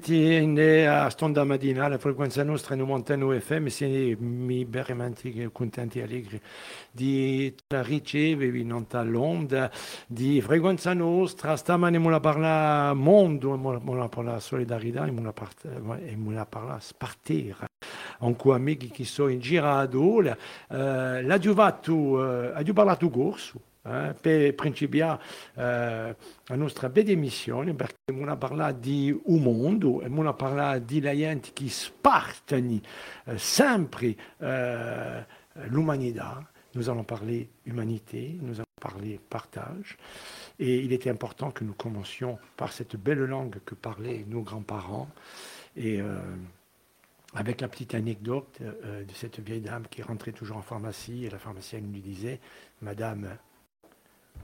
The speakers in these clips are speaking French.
Tiene a mattina la frequenza nostra in Montano FM siamo mi veramente contenti e allegri di ricevere in l'onda di frequenza nostra stamane la parla mondo la parla solidarietà e la parla parla spartire anche amici che sono in girato eh, l'adjuvato eh, ha parlato corso eh, per principiare eh, emissione perché di un mondo e di gente che spartano eh, sempre eh. Nous allons parler humanité, nous allons parler partage. Et il était important que nous commencions par cette belle langue que parlaient nos grands-parents. Et euh, avec la petite anecdote euh, de cette vieille dame qui rentrait toujours en pharmacie, et la pharmacienne lui disait, Madame,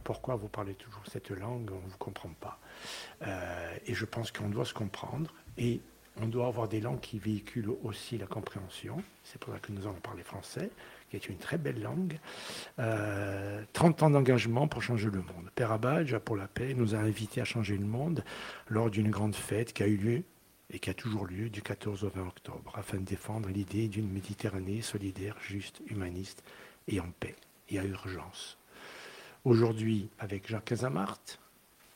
pourquoi vous parlez toujours cette langue On ne vous comprend pas. Euh, et je pense qu'on doit se comprendre et on doit avoir des langues qui véhiculent aussi la compréhension. C'est pour ça que nous allons parler français, qui est une très belle langue. 30 euh, ans d'engagement pour changer le monde. Père Abadja, pour la paix, nous a invités à changer le monde lors d'une grande fête qui a eu lieu et qui a toujours lieu du 14 au 20 octobre, afin de défendre l'idée d'une Méditerranée solidaire, juste, humaniste et en paix. Il y a urgence. Aujourd'hui, avec Jacques Casamart,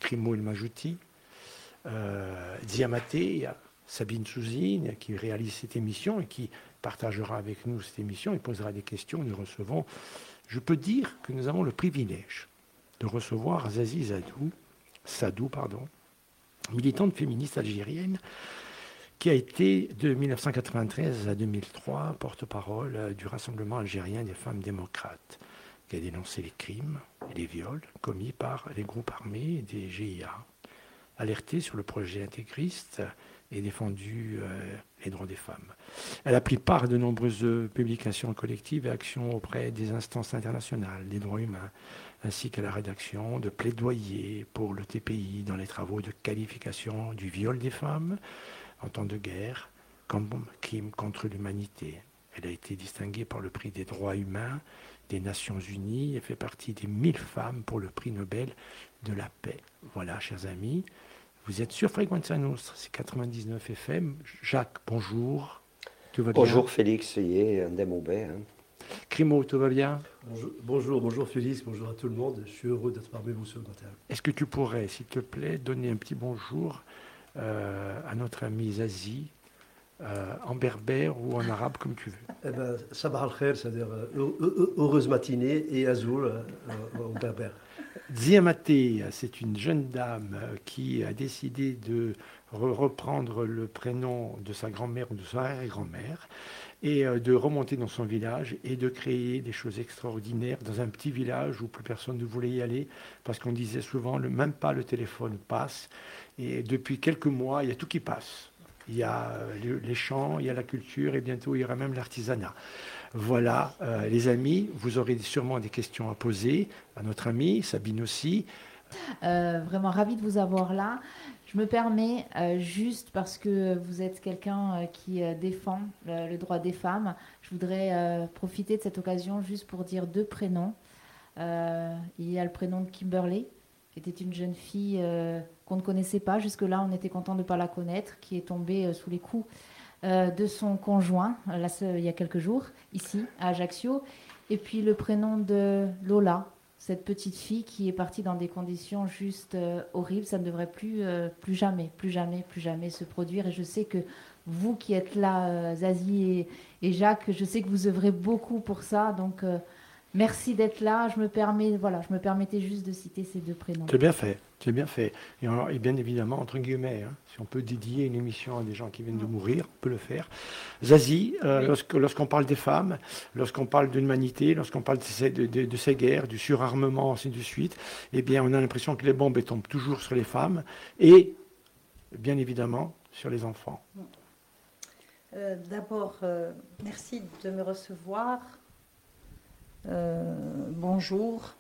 Crimo El Majouti, euh, Sabine Souzine qui réalise cette émission et qui partagera avec nous cette émission et posera des questions. Nous recevons, je peux dire que nous avons le privilège de recevoir Zazie Sadou, militante féministe algérienne qui a été de 1993 à 2003 porte-parole du Rassemblement algérien des femmes démocrates qui a dénoncé les crimes et les viols commis par les groupes armés des GIA, alerté sur le projet intégriste et défendu euh, les droits des femmes. Elle a pris part à de nombreuses publications collectives et actions auprès des instances internationales des droits humains, ainsi qu'à la rédaction de plaidoyers pour le TPI dans les travaux de qualification du viol des femmes en temps de guerre comme crime contre l'humanité. Elle a été distinguée par le prix des droits humains des Nations Unies et fait partie des 1000 femmes pour le prix Nobel de la paix. Voilà, chers amis, vous êtes sur Fréquence Nostra, c'est 99 FM. Jacques, bonjour. Tout va bonjour bien Félix, est un hein. Crimo, tout va bien bonjour, bonjour, Félix, bonjour à tout le monde. Je suis heureux d'être parmi vous ce matin. Est-ce que tu pourrais, s'il te plaît, donner un petit bonjour euh, à notre ami Zazie, euh, en berbère ou en arabe, comme tu veux. Eh ben, sabah al-khair, c'est-à-dire euh, heureuse matinée, et azul euh, en berbère. Ziamaté, c'est une jeune dame qui a décidé de reprendre le prénom de sa grand-mère ou de sa arrière-grand-mère et de remonter dans son village et de créer des choses extraordinaires dans un petit village où plus personne ne voulait y aller parce qu'on disait souvent le, même pas le téléphone passe et depuis quelques mois il y a tout qui passe il y a euh, les champs, il y a la culture et bientôt il y aura même l'artisanat. Voilà, euh, les amis, vous aurez sûrement des questions à poser à notre amie, Sabine aussi. Euh, vraiment ravi de vous avoir là. Je me permets, juste parce que vous êtes quelqu'un qui défend le, droit des femmes, je voudrais profiter de cette occasion juste pour dire deux prénoms. il y a le prénom de Kimberly, qui était une jeune fille qu'on ne connaissait pas. Jusque-là, on était content de ne pas la connaître, qui est tombée euh, sous les coups euh, de son conjoint euh, il y a quelques jours, ici, à Ajaccio. Et puis le prénom de Lola, cette petite fille qui est partie dans des conditions juste horribles. Ça ne devrait plus, plus jamais, plus jamais, plus jamais se produire. Et je sais que vous qui êtes là, Zazie et, Jacques, je sais que vous œuvrez beaucoup pour ça. Donc, merci d'être là. Je me permets, voilà, je me permettais juste de citer ces deux prénoms. C'est bien fait. C'est bien fait. Et, bien évidemment, entre guillemets, hein, si on peut dédier une émission à des gens qui viennent de mourir, on peut le faire. Zazie, euh, lorsqu'on parle des femmes, lorsqu'on parle de l'humanité, lorsqu'on parle de ces, de, ces, guerres, du surarmement, ainsi de suite, eh bien, on a l'impression que les bombes tombent toujours sur les femmes et, bien évidemment, sur les enfants. Euh, d'abord, euh, merci de me recevoir. bonjour.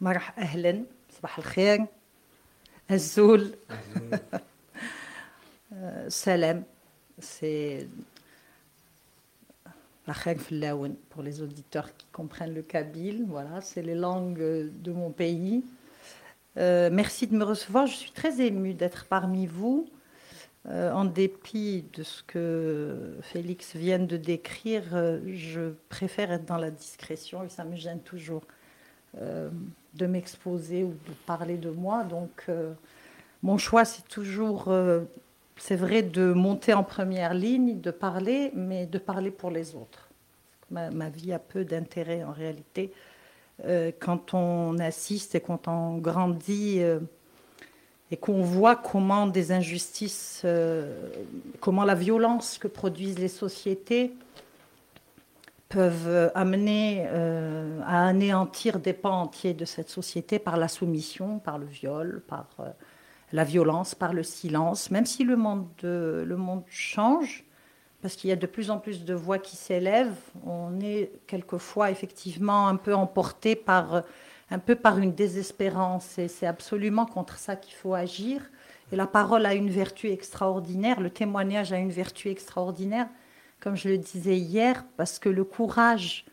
Marah Ahlen. صباح الخير الزول salam c'est la Flaouen pour les auditeurs qui comprennent le kabyle. Voilà, c'est les langues de mon pays. Euh, merci de me recevoir. Je suis très émue d'être parmi vous. euh, en dépit de ce que Félix vient de décrire, euh, je préfère être dans la discrétion et ça me gêne toujours euh, de m'exposer ou de parler de moi. Donc, mon choix, c'est toujours, c'est vrai, de monter en première ligne, de parler, mais de parler pour les autres. Ma, vie a peu d'intérêt en réalité. quand on assiste et quand on grandit et qu'on voit comment des injustices, euh, comment la violence que produisent les sociétés peuvent amener euh, à anéantir des pans entiers de cette société par la soumission, par le viol, par euh, la violence, par le silence, même si le monde, le monde change, parce qu'il y a de plus en plus de voix qui s'élèvent, on est quelquefois effectivement un peu emporté par un peu par une désespérance. Et c'est absolument contre ça qu'il faut agir. Et la parole a une vertu extraordinaire, le témoignage a une vertu extraordinaire, comme je le disais hier, parce que le courage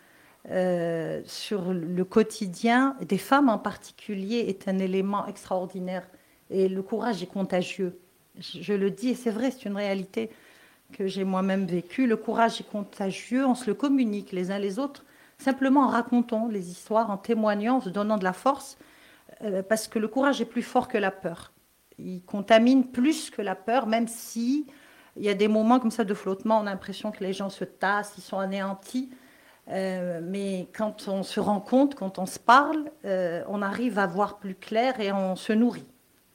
euh, sur le quotidien, des femmes en particulier, est un élément extraordinaire. Et le courage est contagieux. Je, le dis, et c'est vrai, c'est une réalité que j'ai moi-même vécue. Le courage est contagieux, on se le communique les uns les autres simplement en racontant les histoires, en témoignant, en se donnant de la force, euh, parce que le courage est plus fort que la peur. Il contamine plus que la peur, même si il y a des moments comme ça de flottement, on a l'impression que les gens se tassent, ils sont anéantis. Euh, mais quand on se rend compte, quand on se parle, euh, on arrive à voir plus clair et on se nourrit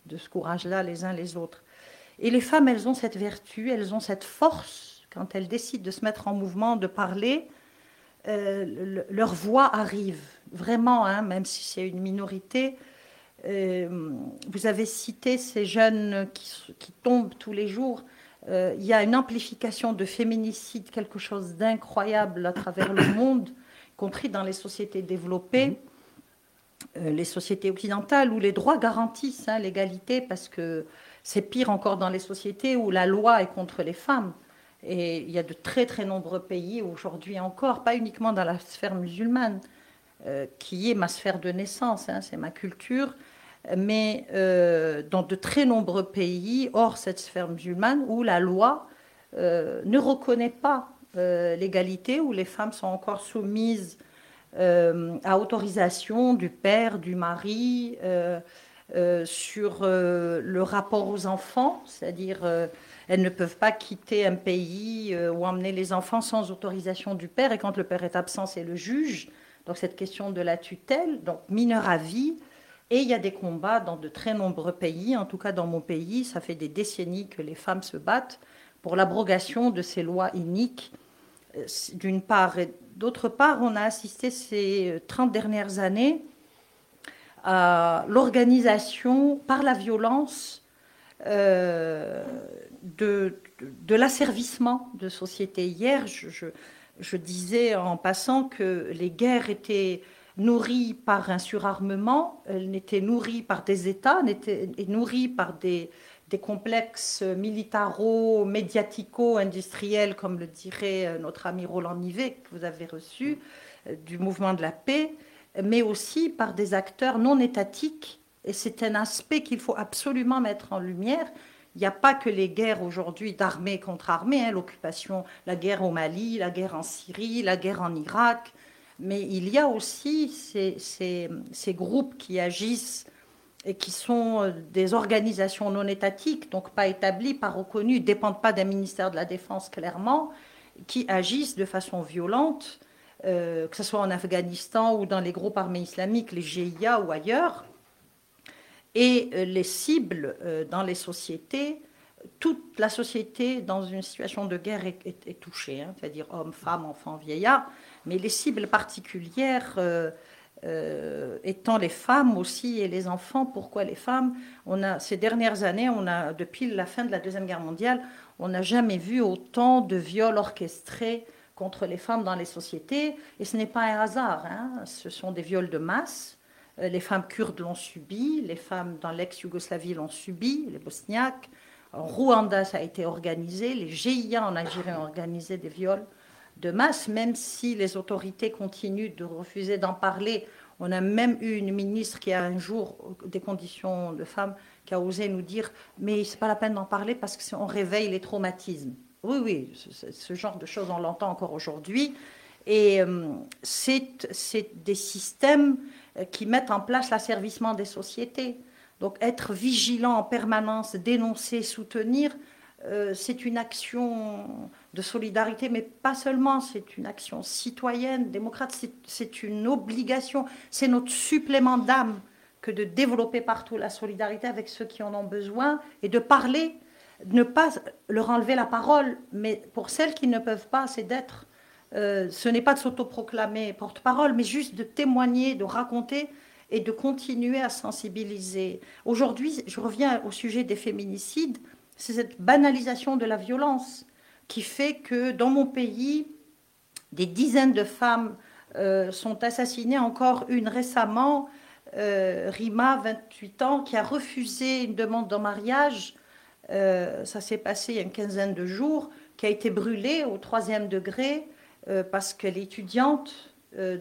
de ce courage-là les uns les autres. Et les femmes, elles ont cette vertu, elles ont cette force quand elles décident de se mettre en mouvement, de parler, euh, leur voix arrive, vraiment, hein, même si c'est une minorité. Vous avez cité ces jeunes qui, tombent tous les jours. Euh, il y a une amplification de féminicide, quelque chose d'incroyable à travers le monde, y compris dans les sociétés développées, les sociétés occidentales, où les droits garantissent hein, l'égalité, parce que c'est pire encore dans les sociétés où la loi est contre les femmes. Et il y a de très très nombreux pays aujourd'hui encore, pas uniquement dans la sphère musulmane, euh, qui est ma sphère de naissance, hein, c'est ma culture, mais euh, dans de très nombreux pays hors cette sphère musulmane où la loi euh, ne reconnaît pas l'égalité, où les femmes sont encore soumises à autorisation du père, du mari, sur le rapport aux enfants, c'est-à-dire elles ne peuvent pas quitter un pays euh, ou emmener les enfants sans autorisation du père. Et quand le père est absent, c'est le juge. Donc cette question de la tutelle, donc mineur à vie. Et il y a des combats dans de très nombreux pays, en tout cas dans mon pays, ça fait des décennies que les femmes se battent pour l'abrogation de ces lois iniques, euh, d'une part. Et d'autre part, on a assisté ces 30 dernières années à l'organisation par la violence euh, de, de, l'asservissement de société. Hier, je, disais en passant que les guerres étaient nourries par un surarmement, elles n'étaient nourries par des États, n'étaient nourries par des, des complexes militaro-médiatico-industriels, comme le dirait notre ami Roland Nivet, que vous avez reçu, euh, du mouvement de la paix, mais aussi par des acteurs non étatiques. Et c'est un aspect qu'il faut absolument mettre en lumière il n'y a pas que les guerres aujourd'hui d'armée contre armée, hein, l'occupation, la guerre au Mali, la guerre en Syrie, la guerre en Irak, mais il y a aussi ces, groupes qui agissent et qui sont euh, des organisations non étatiques, donc pas établies, pas reconnues, ne dépendent pas d'un ministère de la Défense clairement, qui agissent de façon violente, euh, que ce soit en Afghanistan ou dans les groupes armés islamiques, les GIA ou ailleurs. Et euh, les cibles dans les sociétés, toute la société dans une situation de guerre est, touchée, hein, c'est-à-dire hommes, femmes, enfants, vieillards, mais les cibles particulières euh, étant les femmes aussi et les enfants. Pourquoi les femmes? On a, Ces dernières années, depuis la fin de la Deuxième Guerre mondiale, on n'a jamais vu autant de viols orchestrés contre les femmes dans les sociétés, et ce n'est pas un hasard, hein. ce sont des viols de masse euh, les femmes kurdes l'ont subi, les femmes dans l'ex-Yougoslavie l'ont subi, les bosniaques. En Rwanda, ça a été organisé, les GIA en Algérie ont organisé des viols de masse, même si les autorités continuent de refuser d'en parler. On a même eu une ministre qui a un jour des conditions de femmes qui a osé nous dire mais c'est pas la peine d'en parler parce que on réveille les traumatismes. Oui, oui, ce, genre de choses on l'entend encore aujourd'hui. Et euh, c'est des systèmes euh, qui mettent en place l'asservissement des sociétés. Donc être vigilant en permanence, dénoncer, soutenir, euh, c'est une action de solidarité, mais pas seulement, c'est une action citoyenne, démocrate, c'est une obligation, c'est notre supplément d'âme que de développer partout la solidarité avec ceux qui en ont besoin et de parler, ne pas leur enlever la parole, mais pour celles qui ne peuvent pas, c'est d'être, euh, ce n'est pas de s'autoproclamer porte-parole, mais juste de témoigner, de raconter et de continuer à sensibiliser. Aujourd'hui, je reviens au sujet des féminicides, c'est cette banalisation de la violence qui fait que dans mon pays, des dizaines de femmes euh, sont assassinées, encore une récemment, euh, Rima, 28 ans, qui a refusé une demande de mariage, euh, ça s'est passé il y a une quinzaine de jours, qui a été brûlée au troisième degré parce qu'elle est étudiante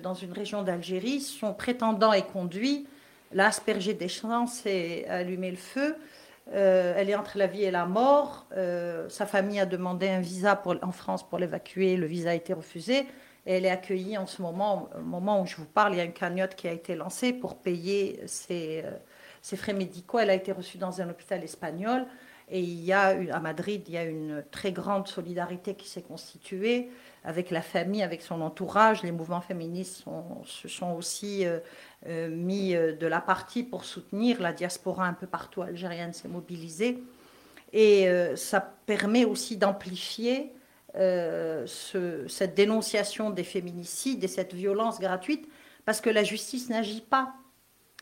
dans une région d'Algérie. Son prétendant est conduit, l'a aspergé d'essence et a allumé le feu. Euh, elle est entre la vie et la mort. Euh, sa famille a demandé un visa en France pour l'évacuer. Le visa a été refusé. Et elle est accueillie en ce moment, au moment où je vous parle, il y a une cagnotte qui a été lancée pour payer ses, euh, ses frais médicaux. Elle a été reçue dans un hôpital espagnol. Et il y a, à Madrid, il y a une très grande solidarité qui s'est constituée avec la famille, avec son entourage. Les mouvements féministes se sont aussi euh, mis euh, de la partie pour soutenir la diaspora un peu partout algérienne s'est mobilisée. Et euh, ça permet aussi d'amplifier cette dénonciation des féminicides et cette violence gratuite, parce que la justice n'agit pas.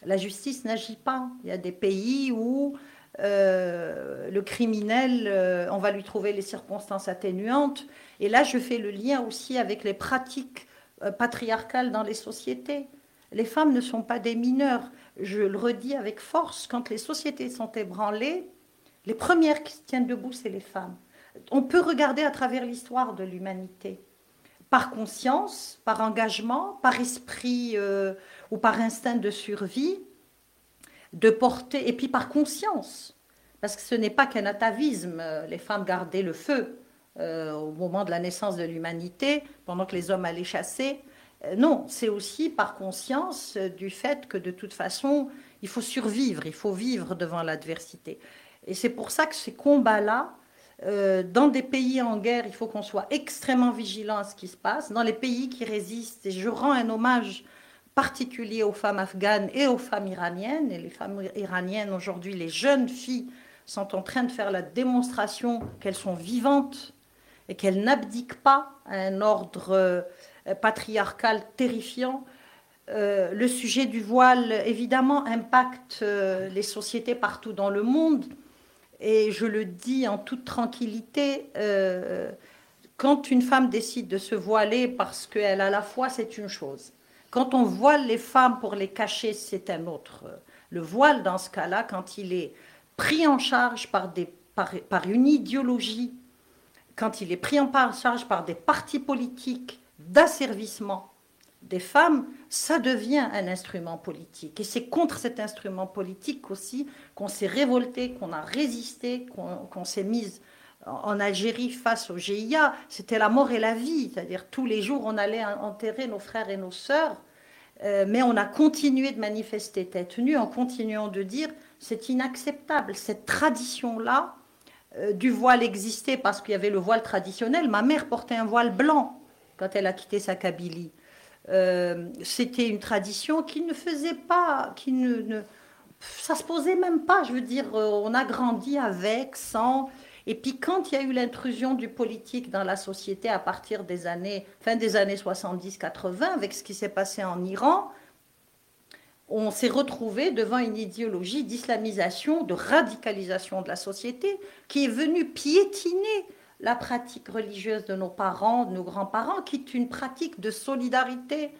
La justice n'agit pas. Il y a des pays où le criminel, on va lui trouver les circonstances atténuantes. Et là, je fais le lien aussi avec les pratiques patriarcales dans les sociétés. Les femmes ne sont pas des mineurs. Je le redis avec force, quand les sociétés sont ébranlées, les premières qui se tiennent debout, c'est les femmes. On peut regarder à travers l'histoire de l'humanité, par conscience, par engagement, par esprit euh, ou par instinct de survie, de porter, et puis par conscience, parce que ce n'est pas qu'un atavisme, euh, les femmes gardaient le feu euh, au moment de la naissance de l'humanité, pendant que les hommes allaient chasser, euh, non, c'est aussi par conscience du fait que de toute façon, il faut survivre, il faut vivre devant l'adversité. Et c'est pour ça que ces combats-là, dans des pays en guerre, il faut qu'on soit extrêmement vigilant à ce qui se passe. Dans les pays qui résistent, et je rends un hommage particulier aux femmes afghanes et aux femmes iraniennes. Et les femmes iraniennes, aujourd'hui, les jeunes filles sont en train de faire la démonstration qu'elles sont vivantes et qu'elles n'abdiquent pas à un ordre euh, patriarcal terrifiant. Euh, le sujet du voile, évidemment, impacte euh, les sociétés partout dans le monde. Et je le dis en toute tranquillité, quand une femme décide de se voiler parce qu'elle a la foi, c'est une chose. Quand on voile les femmes pour les cacher, c'est un autre. Le voile, dans ce cas-là, quand il est pris en charge par une idéologie, quand il est pris en charge par des partis politiques d'asservissement des femmes, ça devient un instrument politique. Et c'est contre cet instrument politique aussi qu'on s'est révolté, qu'on a résisté, qu'on s'est mise en Algérie face au GIA. C'était la mort et la vie. C'est-à-dire tous les jours, on allait enterrer nos frères et nos sœurs. Euh, mais on a continué de manifester tête nue en continuant de dire c'est inacceptable. Cette tradition-là euh, du voile existait parce qu'il y avait le voile traditionnel. Ma mère portait un voile blanc quand elle a quitté sa Kabylie. Euh, c'était une tradition qui ne faisait pas, qui ne, ne, ça se posait même pas. Je veux dire, on a grandi avec, sans. Et puis quand il y a eu l'intrusion du politique dans la société à partir des années, fin des années 70-80, avec ce qui s'est passé en Iran, on s'est retrouvé devant une idéologie d'islamisation, de radicalisation de la société, qui est venue piétiner la pratique religieuse de nos parents, de nos grands-parents, qui est une pratique de solidarité,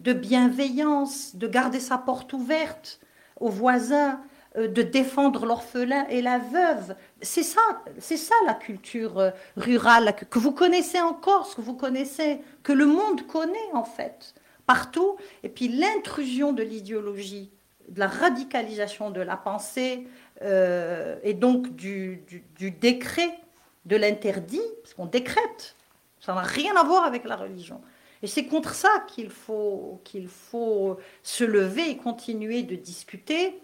de bienveillance, de garder sa porte ouverte aux voisins, de défendre l'orphelin et la veuve. C'est ça, c'est ça la culture euh, rurale que vous connaissez encore, ce que vous connaissez, que le monde connaît en fait. partout. Et puis l'intrusion de l'idéologie, de la radicalisation de la pensée, euh, et donc du, décret de l'interdit, parce qu'on décrète, ça n'a rien à voir avec la religion. Et c'est contre ça qu'il faut, qu'il faut se lever et continuer de discuter.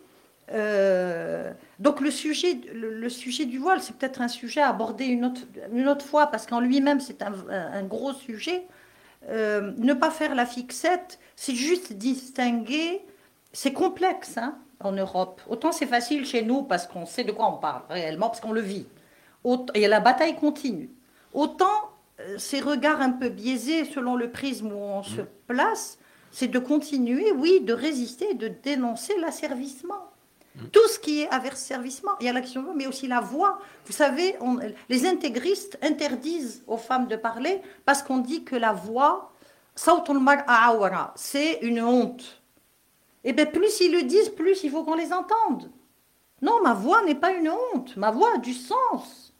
Euh, donc le sujet, le, sujet du voile, c'est peut-être un sujet à aborder une autre, une autre fois, parce qu'en lui-même, c'est un, gros sujet. Euh, ne pas faire la fixette, c'est juste distinguer, c'est complexe hein, en Europe. Autant c'est facile chez nous parce qu'on sait de quoi on parle réellement, parce qu'on le vit. et la bataille continue. Autant euh, ces regards un peu biaisés selon le prisme où on se place, c'est de continuer, oui, de résister, de dénoncer l'asservissement. Tout ce qui est averservissement, il y a l'action, mais aussi la voix. Vous savez, les intégristes interdisent aux femmes de parler parce qu'on dit que la voix, c'est une honte. Et eh bien, plus ils le disent, plus il faut qu'on les entende. Non, ma voix n'est pas une honte. Ma voix a du sens.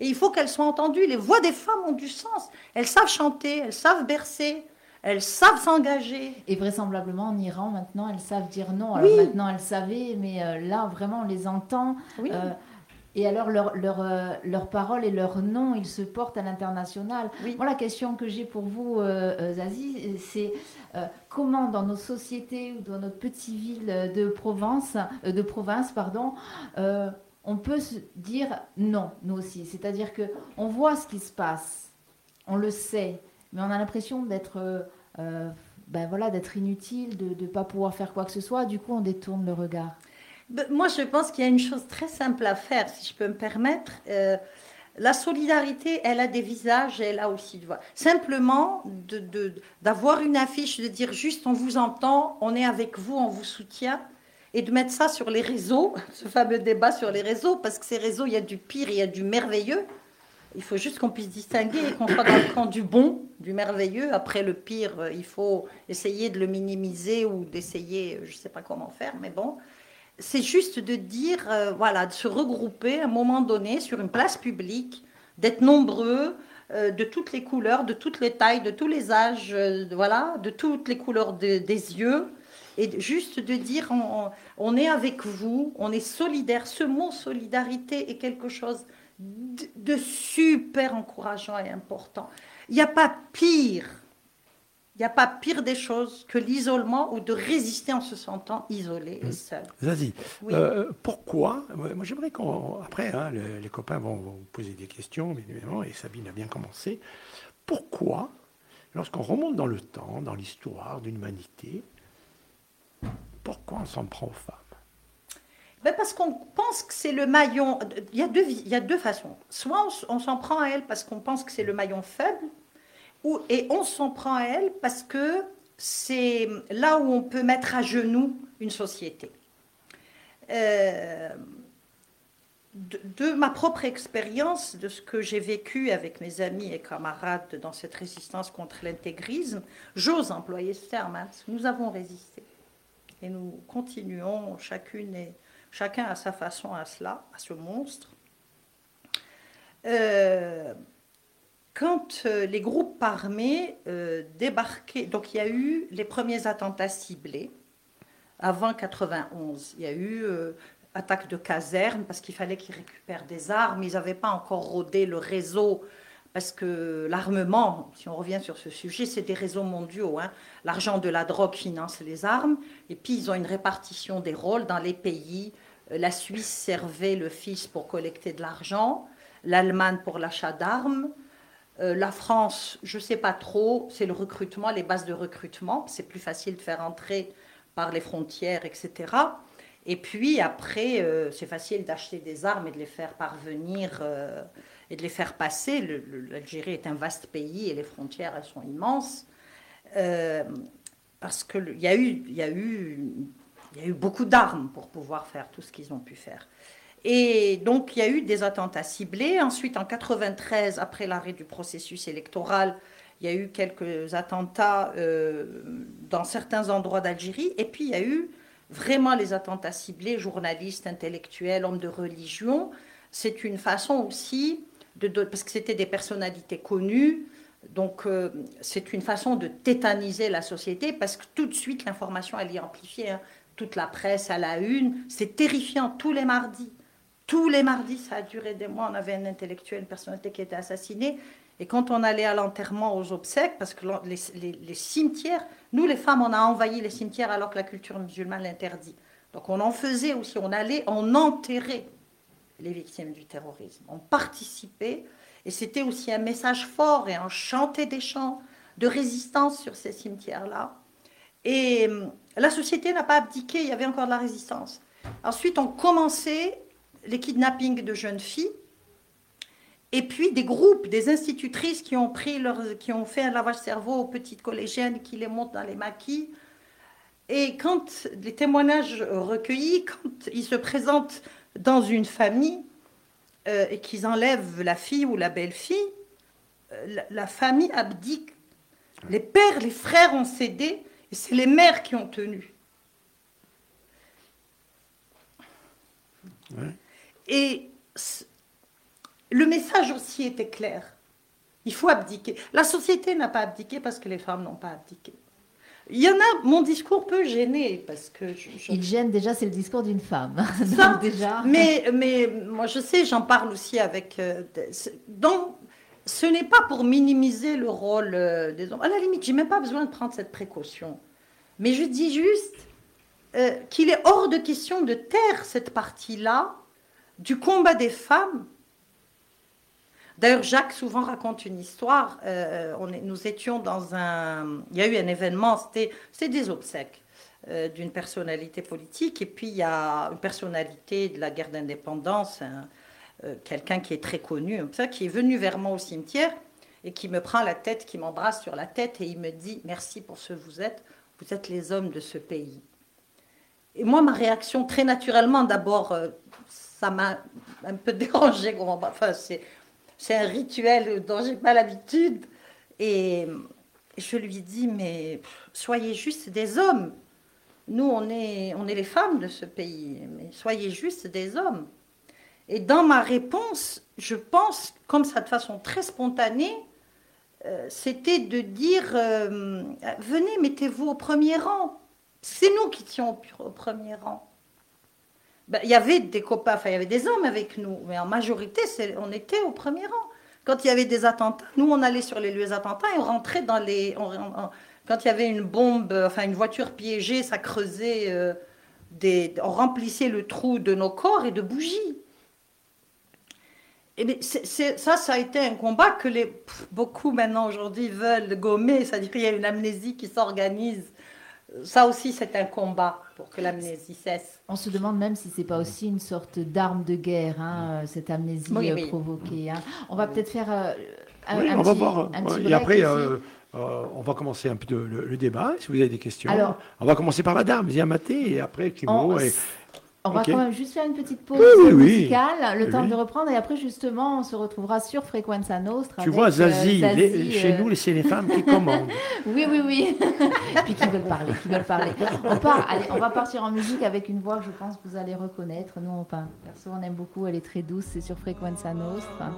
Et il faut qu'elle soit entendue. Les voix des femmes ont du sens. Elles savent chanter, elles savent bercer, elles savent s'engager. Et vraisemblablement en Iran, maintenant, elles savent dire non. Alors maintenant, elles savaient, mais euh, là, vraiment, on les entend. Euh, et alors, leur, leur, euh, leur, parole et leur nom, ils se portent à l'international. Moi, la question que j'ai pour vous, Zazie, c'est comment dans nos sociétés ou dans notre petite ville de Provence, de province, pardon, on peut se dire non, nous aussi. C'est-à-dire que on voit ce qui se passe, on le sait, mais on a l'impression d'être ben voilà, d'être inutile, de ne pas pouvoir faire quoi que ce soit. Du coup, on détourne le regard. Moi, je pense qu'il y a une chose très simple à faire, si je peux me permettre. Euh, la solidarité, elle a des visages, elle a aussi de. Simplement, d'avoir une affiche, de dire juste on vous entend, on est avec vous, on vous soutient, et de mettre ça sur les réseaux, ce fameux débat sur les réseaux, parce que ces réseaux, il y a du pire, il y a du merveilleux. Il faut juste qu'on puisse distinguer et qu'on soit dans le camp du bon, du merveilleux. Après le pire, euh, il faut essayer de le minimiser ou d'essayer, euh, je ne sais pas comment faire, mais bon. C'est juste de dire, euh, voilà, de se regrouper à un moment donné sur une place publique, d'être nombreux, de toutes les couleurs, de toutes les tailles, de tous les âges, voilà, de toutes les couleurs des yeux, et juste de dire on, on, est avec vous, on est solidaire. Ce mot solidarité est quelque chose de, super encourageant et important. Il n'y a pas pire, il n'y a pas pire des choses que l'isolement ou de résister en se sentant isolé et mmh. seul. Vas-y. Euh, pourquoi Moi, j'aimerais qu'on. Après, hein, les copains vont, vous poser des questions, évidemment, et Sabine a bien commencé. Pourquoi, lorsqu'on remonte dans le temps, dans l'histoire de l'humanité, pourquoi on s'en prend aux femmes? Ben Parce qu'on pense que c'est le maillon. Il y, a deux, il y a deux façons. Soit on, s'en prend à elle parce qu'on pense que c'est le maillon faible, ou, et on s'en prend à elle parce que c'est là où on peut mettre à genoux une société. Euh, de, ma propre expérience, de ce que j'ai vécu avec mes amis et camarades dans cette résistance contre l'intégrisme, j'ose employer ce terme, hein, parce nous avons résisté. Et nous continuons, chacune et Chacun a sa façon à cela, à ce monstre. Euh, quand euh, les groupes armés euh, débarquaient, donc il y a eu les premiers attentats ciblés avant 91. Il y a eu attaque de caserne parce qu'il fallait qu'ils récupèrent des armes. Ils n'avaient pas encore rodé le réseau parce que l'armement, si on revient sur ce sujet, c'est des réseaux mondiaux. Hein. L'argent de la drogue finance les armes, et puis ils ont une répartition des rôles dans les pays. La Suisse servait le fils pour collecter de l'argent, l'Allemagne pour l'achat d'armes, euh, la France, je ne sais pas trop, c'est le recrutement, les bases de recrutement, c'est plus facile de faire entrer par les frontières, etc. Et puis après, euh, c'est facile d'acheter des armes et de les faire parvenir. Euh, et de les faire passer. L'Algérie est un vaste pays et les frontières, elles sont immenses. Euh, parce qu'il y, a eu, y, y a eu beaucoup d'armes pour pouvoir faire tout ce qu'ils ont pu faire. Et donc, il y a eu des attentats ciblés. Ensuite, en 93, après l'arrêt du processus électoral, il y a eu quelques attentats euh, dans certains endroits d'Algérie. Et puis, il y a eu vraiment les attentats ciblés, journalistes, intellectuels, hommes de religion. C'est une façon aussi parce que c'était des personnalités connues, Donc euh, c'est une façon de tétaniser la société parce que tout de suite l'information elle est amplifiée. Hein. Toute la presse à la une, c'est terrifiant tous les mardis. Tous les mardis, ça a duré des mois. On avait un intellectuel, une personnalité qui était assassinée. Et quand on allait à l'enterrement, aux obsèques, parce que les, cimetières, nous les femmes, on a envahi les cimetières alors que la culture musulmane l'interdit. Donc on en faisait aussi, on allait, on enterrait les victimes du terrorisme. On participait, et c'était aussi un message fort, et on chantait des chants de résistance sur ces cimetières-là. Et hum, la société n'a pas abdiqué, il y avait encore de la résistance. Ensuite, on commençait les kidnappings de jeunes filles et puis des groupes, des institutrices qui ont, pris leur, qui ont fait un lavage cerveau aux petites collégiennes, qui les montent dans les maquis. Et quand les témoignages recueillis, quand ils se présentent dans une famille euh, et qu'ils enlèvent la fille ou la belle-fille, euh, la, famille abdique. Les pères, les frères ont cédé et c'est les mères qui ont tenu. Et le message aussi était clair. Il faut abdiquer. La société n'a pas abdiqué parce que les femmes n'ont pas abdiqué. Il y en a, mon discours peut gêner parce que. Il gêne déjà, c'est le discours d'une femme. déjà. Mais, mais moi je sais, j'en parle aussi avec. Euh, donc, ce n'est pas pour minimiser le rôle euh, des hommes. À la limite, j'ai même pas besoin de prendre cette précaution. Mais je dis juste euh, qu'il est hors de question de taire cette partie-là du combat des femmes D'ailleurs, Jacques souvent raconte une histoire. Euh, on nous étions dans un. Il y a eu un événement, c'était des obsèques euh, d'une personnalité politique. Et puis, il y a une personnalité de la guerre d'indépendance, euh, quelqu'un qui est très connu, qui est venu vers moi au cimetière et qui me prend la tête, qui m'embrasse sur la tête et il me dit Merci pour ce que vous êtes. Vous êtes les hommes de ce pays. Et moi, ma réaction, très naturellement, d'abord, ça m'a un peu dérangé. Enfin, c'est c'est un rituel dont j'ai pas l'habitude. Et je lui dis, mais soyez juste des hommes. Nous, on est, les femmes de ce pays, mais soyez juste des hommes. Et dans ma réponse, je pense, comme ça de façon très spontanée, euh, c'était de dire, euh, venez, mettez-vous au premier rang. C'est nous qui étions au premier rang. Ben, il y avait des copains, enfin, il y avait des hommes avec nous, mais en majorité, on était au premier rang. Quand il y avait des attentats, nous, on allait sur les lieux d'attentats et on rentrait dans les. quand il y avait une bombe, enfin, une voiture piégée, ça creusait euh, des. On remplissait le trou de nos corps et de bougies. Et ça, ça a été un combat que les, beaucoup maintenant aujourd'hui veulent gommer, c'est-à-dire qu'il y a une amnésie qui s'organise ça aussi, c'est un combat pour que l'amnésie cesse. On se demande même si c'est pas aussi une sorte d'arme de guerre, hein, cette amnésie euh, provoquée. Hein. On va peut-être faire euh, un, on va voir. et après, euh, on va commencer un peu le, débat, si vous avez des questions. Alors, on va commencer par la dame, Ziamaté, et après Kimo. Et, on va quand même juste faire une petite pause musicale, le temps de reprendre, et après, justement, on se retrouvera sur Frequenza Nostra. Tu vois, Zazie, euh, chez nous, c'est les femmes qui commandent. oui, oui, oui. et puis qui veulent parler, qui veulent parler. On, part, allez, on va partir en musique avec une voix que je pense que vous allez reconnaître. Nous, on, perso, on aime beaucoup, elle est très douce, c'est sur Frequenza Nostra.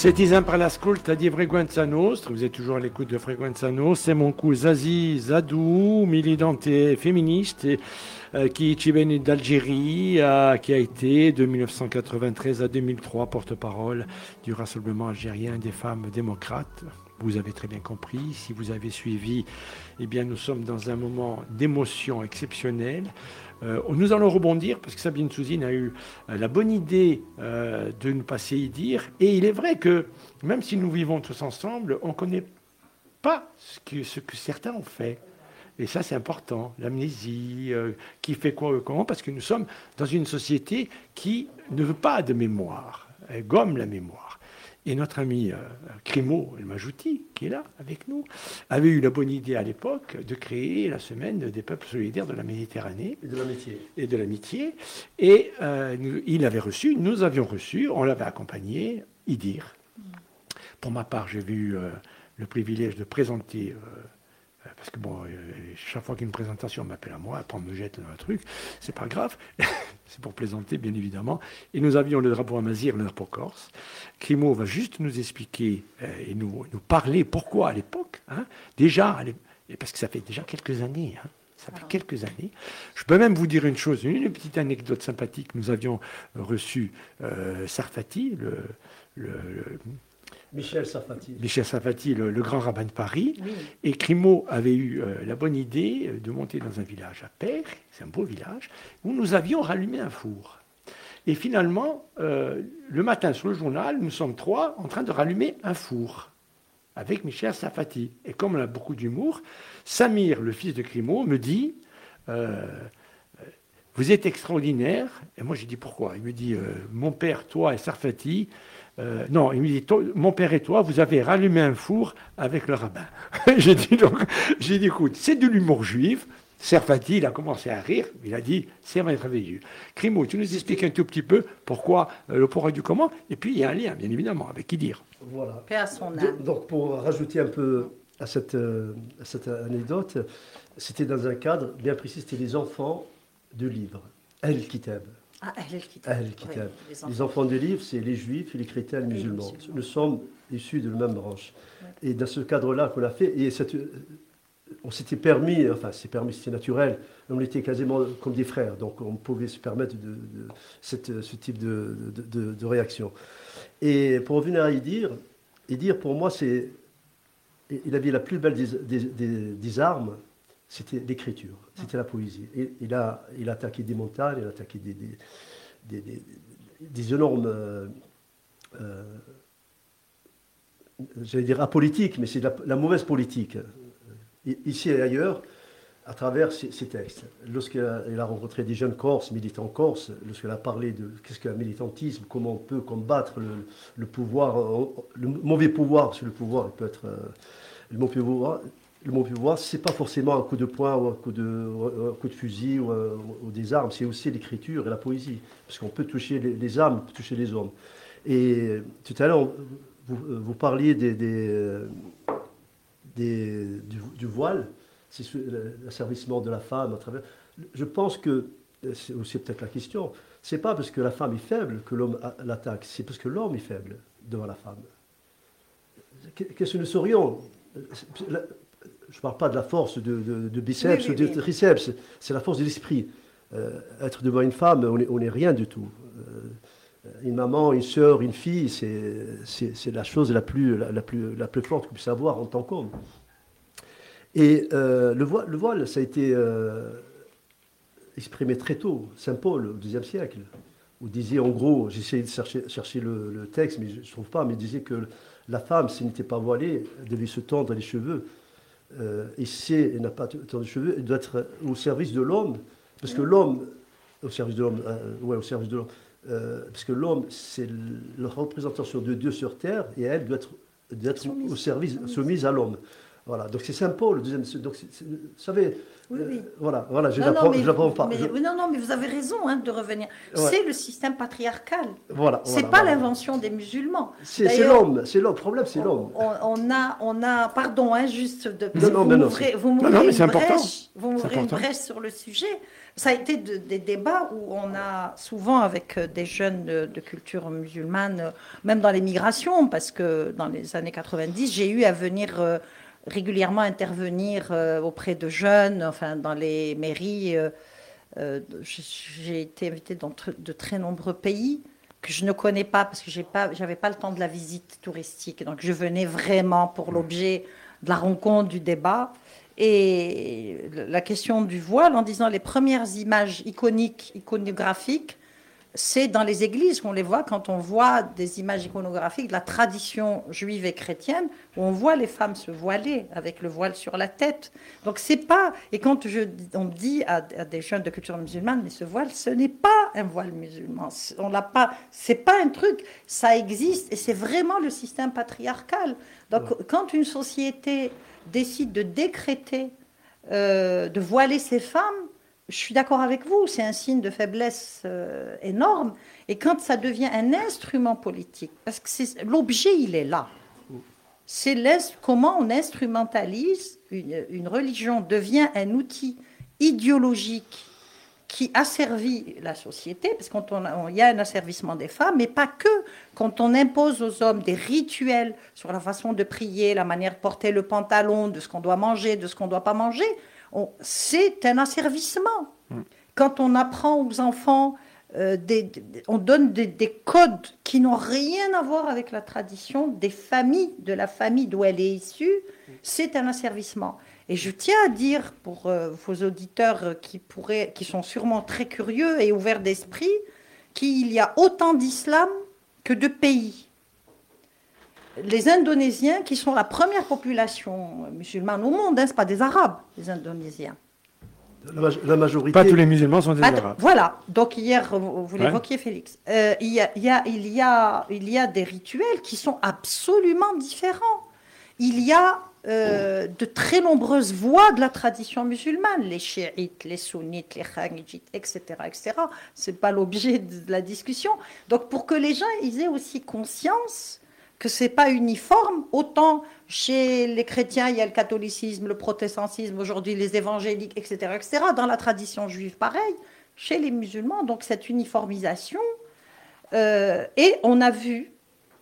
C'est Isam l'ascolta di Frequenza Nostra, vous êtes toujours à l'écoute de Frequenza c'est mon cousin Zazie Zadou, militante féministe euh, qui est venu d'Algérie, euh, qui a été de 1993 à 2003 porte-parole du Rassemblement algérien des femmes démocrates. Vous avez très bien compris, si vous avez suivi, eh bien nous sommes dans un moment d'émotion exceptionnelle. Euh, nous allons rebondir parce que Sabine Souzine a eu euh, la bonne idée euh, de nous passer y dire. Et il est vrai que même si nous vivons tous ensemble, on ne connaît pas ce que, ce que, certains ont fait. Et ça, c'est important. L'amnésie, qui fait quoi, comment, parce que nous sommes dans une société qui ne veut pas de mémoire. Elle gomme la mémoire. Et notre ami Crimo El Majouti, qui est là avec nous, avait eu la bonne idée à l'époque de créer la semaine des peuples solidaires de la Méditerranée. Et de l'amitié. Et de l'amitié. Et euh, il avait reçu, nous avions reçu, on l'avait accompagné, Idir. Pour ma part, j'ai eu euh, le privilège de présenter euh, parce que bon, euh, chaque fois qu'une présentation m'appelle à moi, après on me jette dans un truc, c'est pas grave, c'est pour plaisanter bien évidemment. Et nous avions le drapeau Amazir, le drapeau corse. Crimo va juste nous expliquer euh, et nous, nous parler pourquoi à l'époque, hein, déjà, parce que ça fait déjà quelques années, hein, ça fait quelques années. Je peux même vous dire une chose, une petite anecdote sympathique. Nous avions reçu euh, Sarfati, le, le Michel Safati. Michel Safati, le, grand rabbin de Paris. Et Crimo avait eu euh, la bonne idée de monter dans un village à Père, c'est un beau village, où nous avions rallumé un four. Et finalement, euh, le matin sur le journal, nous sommes trois en train de rallumer un four avec Michel Safati. Et comme on a beaucoup d'humour, Samir, le fils de Crimo, me dit euh, Vous êtes extraordinaire. Et moi, j'ai dit Pourquoi? Il me dit Mon père, toi et Safati, euh, non, il me dit, mon père et toi, vous avez rallumé un four avec le rabbin. j'ai dit, donc, j'ai dit, écoute, c'est de l'humour juif. Serfati, il a commencé à rire, il a dit, c'est merveilleux. Crimo, tu nous expliques un tout petit peu pourquoi euh, le pourquoi du comment, et puis il y a un lien, bien évidemment, avec qui dire. Voilà. Donc, pour rajouter un peu à cette, euh, à cette anecdote, c'était dans un cadre bien précis, c'était les enfants de livres, El Kitab. Ah, les enfants des livres, c'est les juifs, les chrétiens, les musulmans. Nous sommes issus de la même branche. Et dans ce cadre-là qu'on a fait, et on s'était permis, enfin c'est permis, c'était naturel, on était quasiment comme des frères, donc on pouvait se permettre de, cette, ce type de, de, réaction. Et pour revenir à Idir, Idir pour moi c'est, il avait la plus belle des, des armes, c'était l'écriture, c'était la poésie. Et, il, a, il a attaqué des montagnes, il a attaqué des, des, des, énormes, euh, euh, j'allais dire apolitiques, mais c'est la, mauvaise politique, ici et ailleurs, à travers ces, textes. Lorsqu'il a, rencontré des jeunes Corses, militants Corses, lorsqu'il a parlé de qu'est-ce qu'un militantisme, comment on peut combattre le, le, pouvoir, le mauvais pouvoir, parce que le pouvoir peut être... Euh, le mauvais pouvoir, le mot pouvoir, ce n'est pas forcément un coup de poing ou un coup de, coup de fusil ou, des armes, c'est aussi l'écriture et la poésie. Parce qu'on peut toucher les, âmes, on peut toucher les hommes. Et tout à l'heure, vous, parliez des, des, du, voile, c'est l'asservissement de la femme à travers. Je pense que, c'est aussi peut-être la question, c'est pas parce que la femme est faible que l'homme l'attaque, c'est parce que l'homme est faible devant la femme. Qu'est-ce que nous serions je ne parle pas de la force de, biceps ou de triceps, c'est la force de l'esprit. Euh, être devant une femme, on n'est rien du tout. Euh, une maman, une soeur, une fille, c'est la chose la plus, la, plus, la plus forte qu'on puisse avoir en tant qu'homme. Et euh, le, voile, le, voile, ça a été exprimé très tôt. Saint Paul, au IIe siècle, où disait en gros, j'essayais de chercher, chercher le, le, texte, mais je ne trouve pas, mais il disait que la femme, s'il n'était pas voilée, devait se tendre les cheveux et si elle n'a pas tant de cheveux, elle doit être au service de l'homme, parce que l'homme, au service de l'homme, euh, ouais, au service de l'homme, euh, parce que l'homme, c'est la représentation de Dieu sur terre, et elle doit être, au service, soumise à l'homme. Voilà, donc c'est Saint Paul, le deuxième. Donc, vous savez, oui, oui. voilà, voilà, je l'apprends pas. non, non, mais vous avez raison hein, de revenir. C'est le système patriarcal. Voilà. C'est pas l'invention des musulmans. C'est l'homme, c'est l'homme. Le problème, c'est l'homme. On, a, on a, pardon, hein, juste de. Non, non, vous m'ouvrez une brèche. Vous m'ouvrez une brèche sur le sujet ça a été des débats où on a souvent avec des jeunes de, culture musulmane, même dans les migrations, parce que dans les années 90, j'ai eu à venir régulièrement intervenir auprès de jeunes, enfin dans les mairies. j'ai été invitée dans de très nombreux pays que je ne connais pas parce que je n'avais pas le temps de la visite touristique. Donc je venais vraiment pour l'objet de la rencontre, du débat. Et la question du voile, en disant les premières images iconiques, iconographiques, c'est dans les églises qu'on les voit quand on voit des images iconographiques de la tradition juive et chrétienne où on voit les femmes se voiler avec le voile sur la tête. Donc c'est pas et quand je, on dit à, des jeunes de culture musulmane mais ce voile ce n'est pas un voile musulman. On l'a pas c'est pas un truc, ça existe et c'est vraiment le système patriarcal. Donc quand une société décide de décréter euh, de voiler ses femmes je suis d'accord avec vous, c'est un signe de faiblesse euh, énorme. Et quand ça devient un instrument politique, parce que l'objet, il est là. C'est comment on instrumentalise une, religion, devient un outil idéologique qui asservit la société, parce qu'il y a un asservissement des femmes, mais pas que. Quand on impose aux hommes des rituels sur la façon de prier, la manière de porter le pantalon, de ce qu'on doit manger, de ce qu'on ne doit pas manger, c'est un asservissement. Quand on apprend aux enfants, euh, on donne des, codes qui n'ont rien à voir avec la tradition des familles, de la famille d'où elle est issue, c'est un asservissement. Et je tiens à dire pour euh, vos auditeurs qui, pourraient, qui sont sûrement très curieux et ouverts d'esprit, qu'il y a autant d'islam que de pays les Indonésiens, qui sont la première population musulmane au monde, hein, ce pas des Arabes, les Indonésiens. La, majorité. Pas tous les musulmans sont des Arabes. Voilà. Donc hier, vous, l'évoquiez, Félix. Euh, il, y a, il, y a, il, y a, il y a des rituels qui sont absolument différents. Il y a euh, de très nombreuses voix de la tradition musulmane, les chiites, les sunnites, les khanidjites, etc., etc. C'est pas l'objet de la discussion. Donc pour que les gens ils aient aussi conscience que c'est pas uniforme. Autant chez les chrétiens, il y a le catholicisme, le protestantisme, aujourd'hui les évangéliques, etc.. Dans la tradition juive, pareil. Chez les musulmans, donc cette uniformisation. Euh, et on a vu,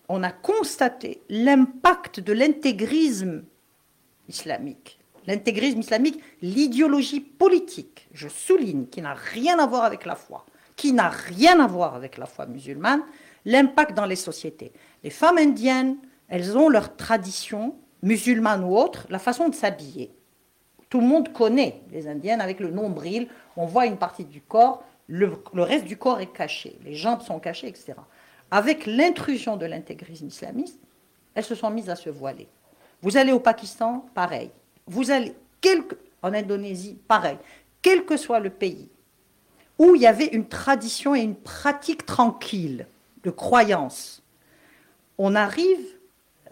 on a constaté l'impact de l'intégrisme islamique. L'intégrisme islamique, l'idéologie politique, je souligne, qui n'a rien à voir avec la foi, qui n'a rien à voir avec la foi musulmane, l'impact dans les sociétés. Les femmes indiennes, elles ont leur tradition, musulmane ou autre, la façon de s'habiller. Tout le monde connaît les indiennes avec le nombril, on voit une partie du corps, le, reste du corps est caché, les jambes sont cachées, etc. Avec l'intrusion de l'intégrisme islamiste, elles se sont mises à se voiler. Vous allez au Pakistan, pareil. Vous allez en Indonésie, pareil. Quel que soit le pays où il y avait une tradition et une pratique tranquille de croyance, on arrive,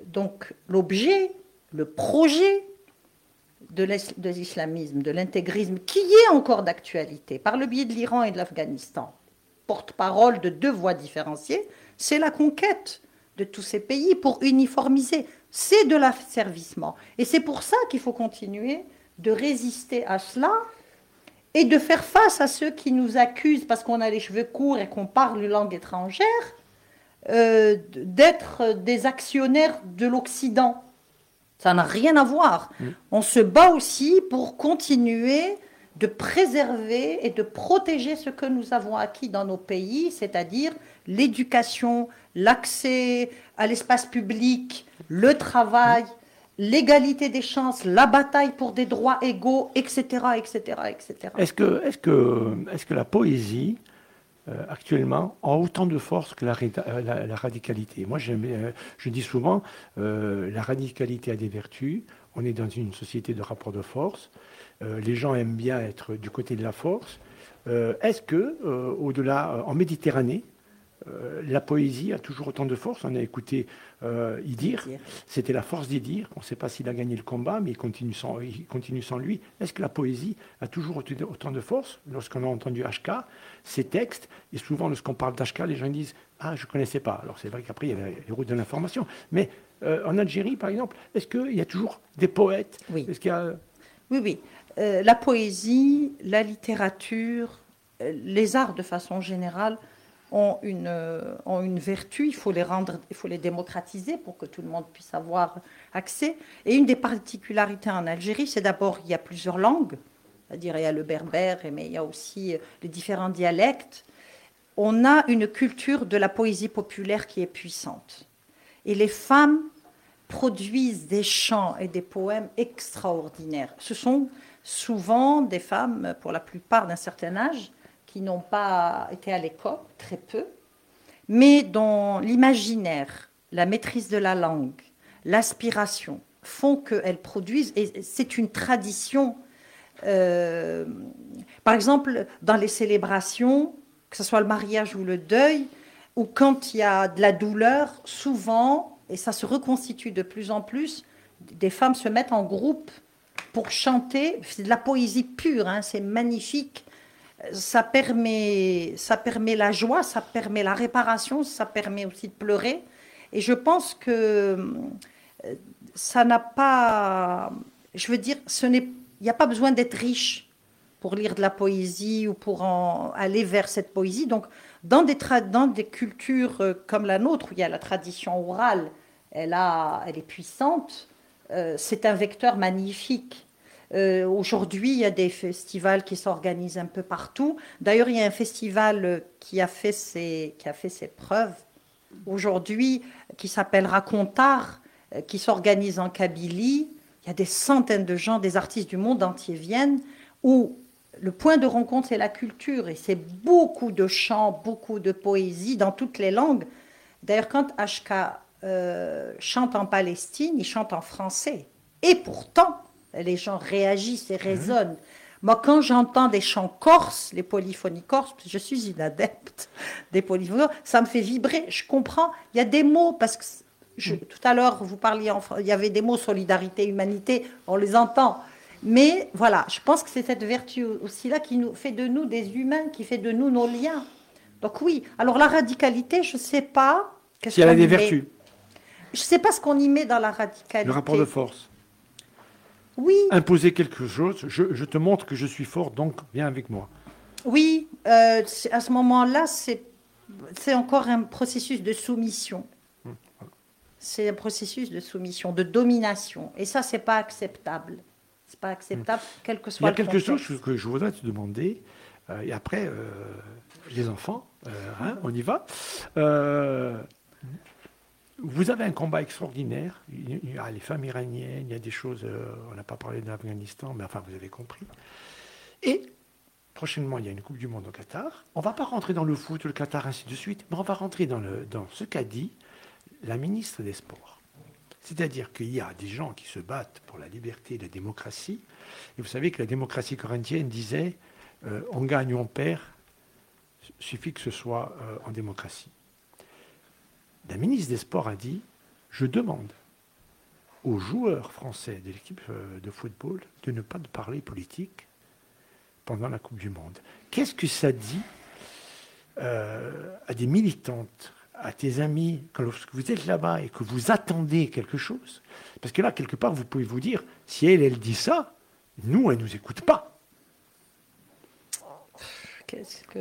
donc l'objet, le projet de l'islamisme, de l'intégrisme, qui est encore d'actualité, par le biais de l'Iran et de l'Afghanistan, porte-parole de deux voies différenciées, c'est la conquête de tous ces pays pour uniformiser. C'est de l'asservissement. Et c'est pour ça qu'il faut continuer de résister à cela et de faire face à ceux qui nous accusent parce qu'on a les cheveux courts et qu'on parle une langue étrangère euh, d'être des actionnaires de l'Occident. Ça n'a rien à voir. Mm. On se bat aussi pour continuer de préserver et de protéger ce que nous avons acquis dans nos pays, c'est-à-dire l'éducation, l'accès à l'espace public, le travail, l'égalité des chances, la bataille pour des droits égaux, etc., etc., etc. Est-ce que, est que, est que la poésie actuellement ont autant de force que la, euh, radicalité. Moi, euh, je dis souvent, la radicalité a des vertus. On est dans une société de rapport de force. les gens aiment bien être du côté de la force. Est-ce que, au-delà, en Méditerranée, euh, la poésie a toujours autant de force. On a écouté euh, Idir, c'était la force d'Idir. On ne sait pas s'il a gagné le combat, mais il continue sans, il continue sans lui. Est-ce que la poésie a toujours autant de force Lorsqu'on a entendu HK, ces textes, et souvent lorsqu'on parle d'HK, les gens disent Ah, je ne connaissais pas. Alors c'est vrai qu'après, il y a les routes de l'information. Mais euh, en Algérie, par exemple, est-ce qu'il y a toujours des poètes? Oui. Est-ce qu'il y a... Oui, oui. euh, la poésie, la littérature, les arts de façon générale ont une, euh, ont une vertu, il faut les rendre, il faut les démocratiser pour que tout le monde puisse avoir accès. Et une des particularités en Algérie, c'est d'abord il y a plusieurs langues, c'est-à-dire il y a le berbère, mais il y a aussi les différents dialectes. On a une culture de la poésie populaire qui est puissante. Et les femmes produisent des chants et des poèmes extraordinaires. Ce sont souvent des femmes, pour la plupart d'un certain âge, qui n'ont pas été à l'école, très peu, mais dont l'imaginaire, la maîtrise de la langue, l'aspiration font qu'elles produisent, et c'est une tradition. Euh, par exemple, dans les célébrations, que ce soit le mariage ou le deuil, ou quand il y a de la douleur, souvent, et ça se reconstitue de plus en plus, des femmes se mettent en groupe pour chanter. C'est de la poésie pure, hein, c'est magnifique. Ça permet, ça permet la joie, ça permet la réparation, ça permet aussi de pleurer. Et je pense que euh, ça n'a pas. Je veux dire, il n'y a pas besoin d'être riche pour lire de la poésie ou pour aller vers cette poésie. Donc, dans des, dans des cultures euh, comme la nôtre, où il y a la tradition orale, elle, a, elle est puissante, euh, c'est un vecteur magnifique. Euh, aujourd'hui, il y a des festivals qui s'organisent un peu partout. D'ailleurs, il y a un festival qui a fait ses, qui a fait ses preuves aujourd'hui, qui s'appelle Racontard, euh, qui s'organise en Kabylie. Il y a des centaines de gens, des artistes du monde entier viennent, où le point de rencontre, c'est la culture. Et c'est beaucoup de chants, beaucoup de poésie dans toutes les langues. D'ailleurs, quand HK euh, chante en Palestine, il chante en français. Et pourtant, les gens réagissent et résonnent. Moi, quand j'entends des chants corses, les polyphonies corses, je suis une adepte des polyphonies, ça me fait vibrer. Je comprends. Il y a des mots, parce que mm. tout à l'heure, vous parliez, en, il y avait des mots solidarité, humanité, on les entend. Mais voilà, je pense que c'est cette vertu aussi-là qui nous fait de nous des humains, qui fait de nous nos liens. Donc oui, alors la radicalité, je ne sais pas. Si elle a des vertus. Je ne sais pas ce qu'on y met dans la radicalité. Le rapport de force. Oui. Imposer quelque chose, je, te montre que je suis fort, donc viens avec moi. Oui, euh, à ce moment-là, c'est encore un processus de soumission. Hum, c'est un processus de soumission, de domination. Et ça, c'est pas acceptable. C'est pas acceptable, hum. quel que soit Il y a quelque chose que je voudrais te demander. Euh, et après, euh, les enfants, hein, on y va. Vous avez un combat extraordinaire. Il y a les femmes iraniennes, il y a des choses. Euh, on n'a pas parlé de l'Afghanistan, mais enfin, vous avez compris. Et prochainement, il y a une Coupe du Monde au Qatar. On ne va pas rentrer dans le foot, le Qatar, ainsi de suite, mais on va rentrer dans ce qu'a dit la ministre des Sports. C'est-à-dire qu'il y a des gens qui se battent pour la liberté et la démocratie. Et vous savez que la démocratie corinthienne disait euh, on gagne ou on perd, suffit que ce soit euh, en démocratie la ministre des Sports a dit Je demande aux joueurs français de l'équipe euh, de football de ne pas parler politique pendant la Coupe du Monde. Qu'est-ce que ça dit euh, à des militantes, à tes amis, quand lorsque vous êtes là-bas et que vous attendez quelque chose? Parce que là, quelque part, vous pouvez vous dire si elle, elle dit ça, nous, elle ne nous écoute pas.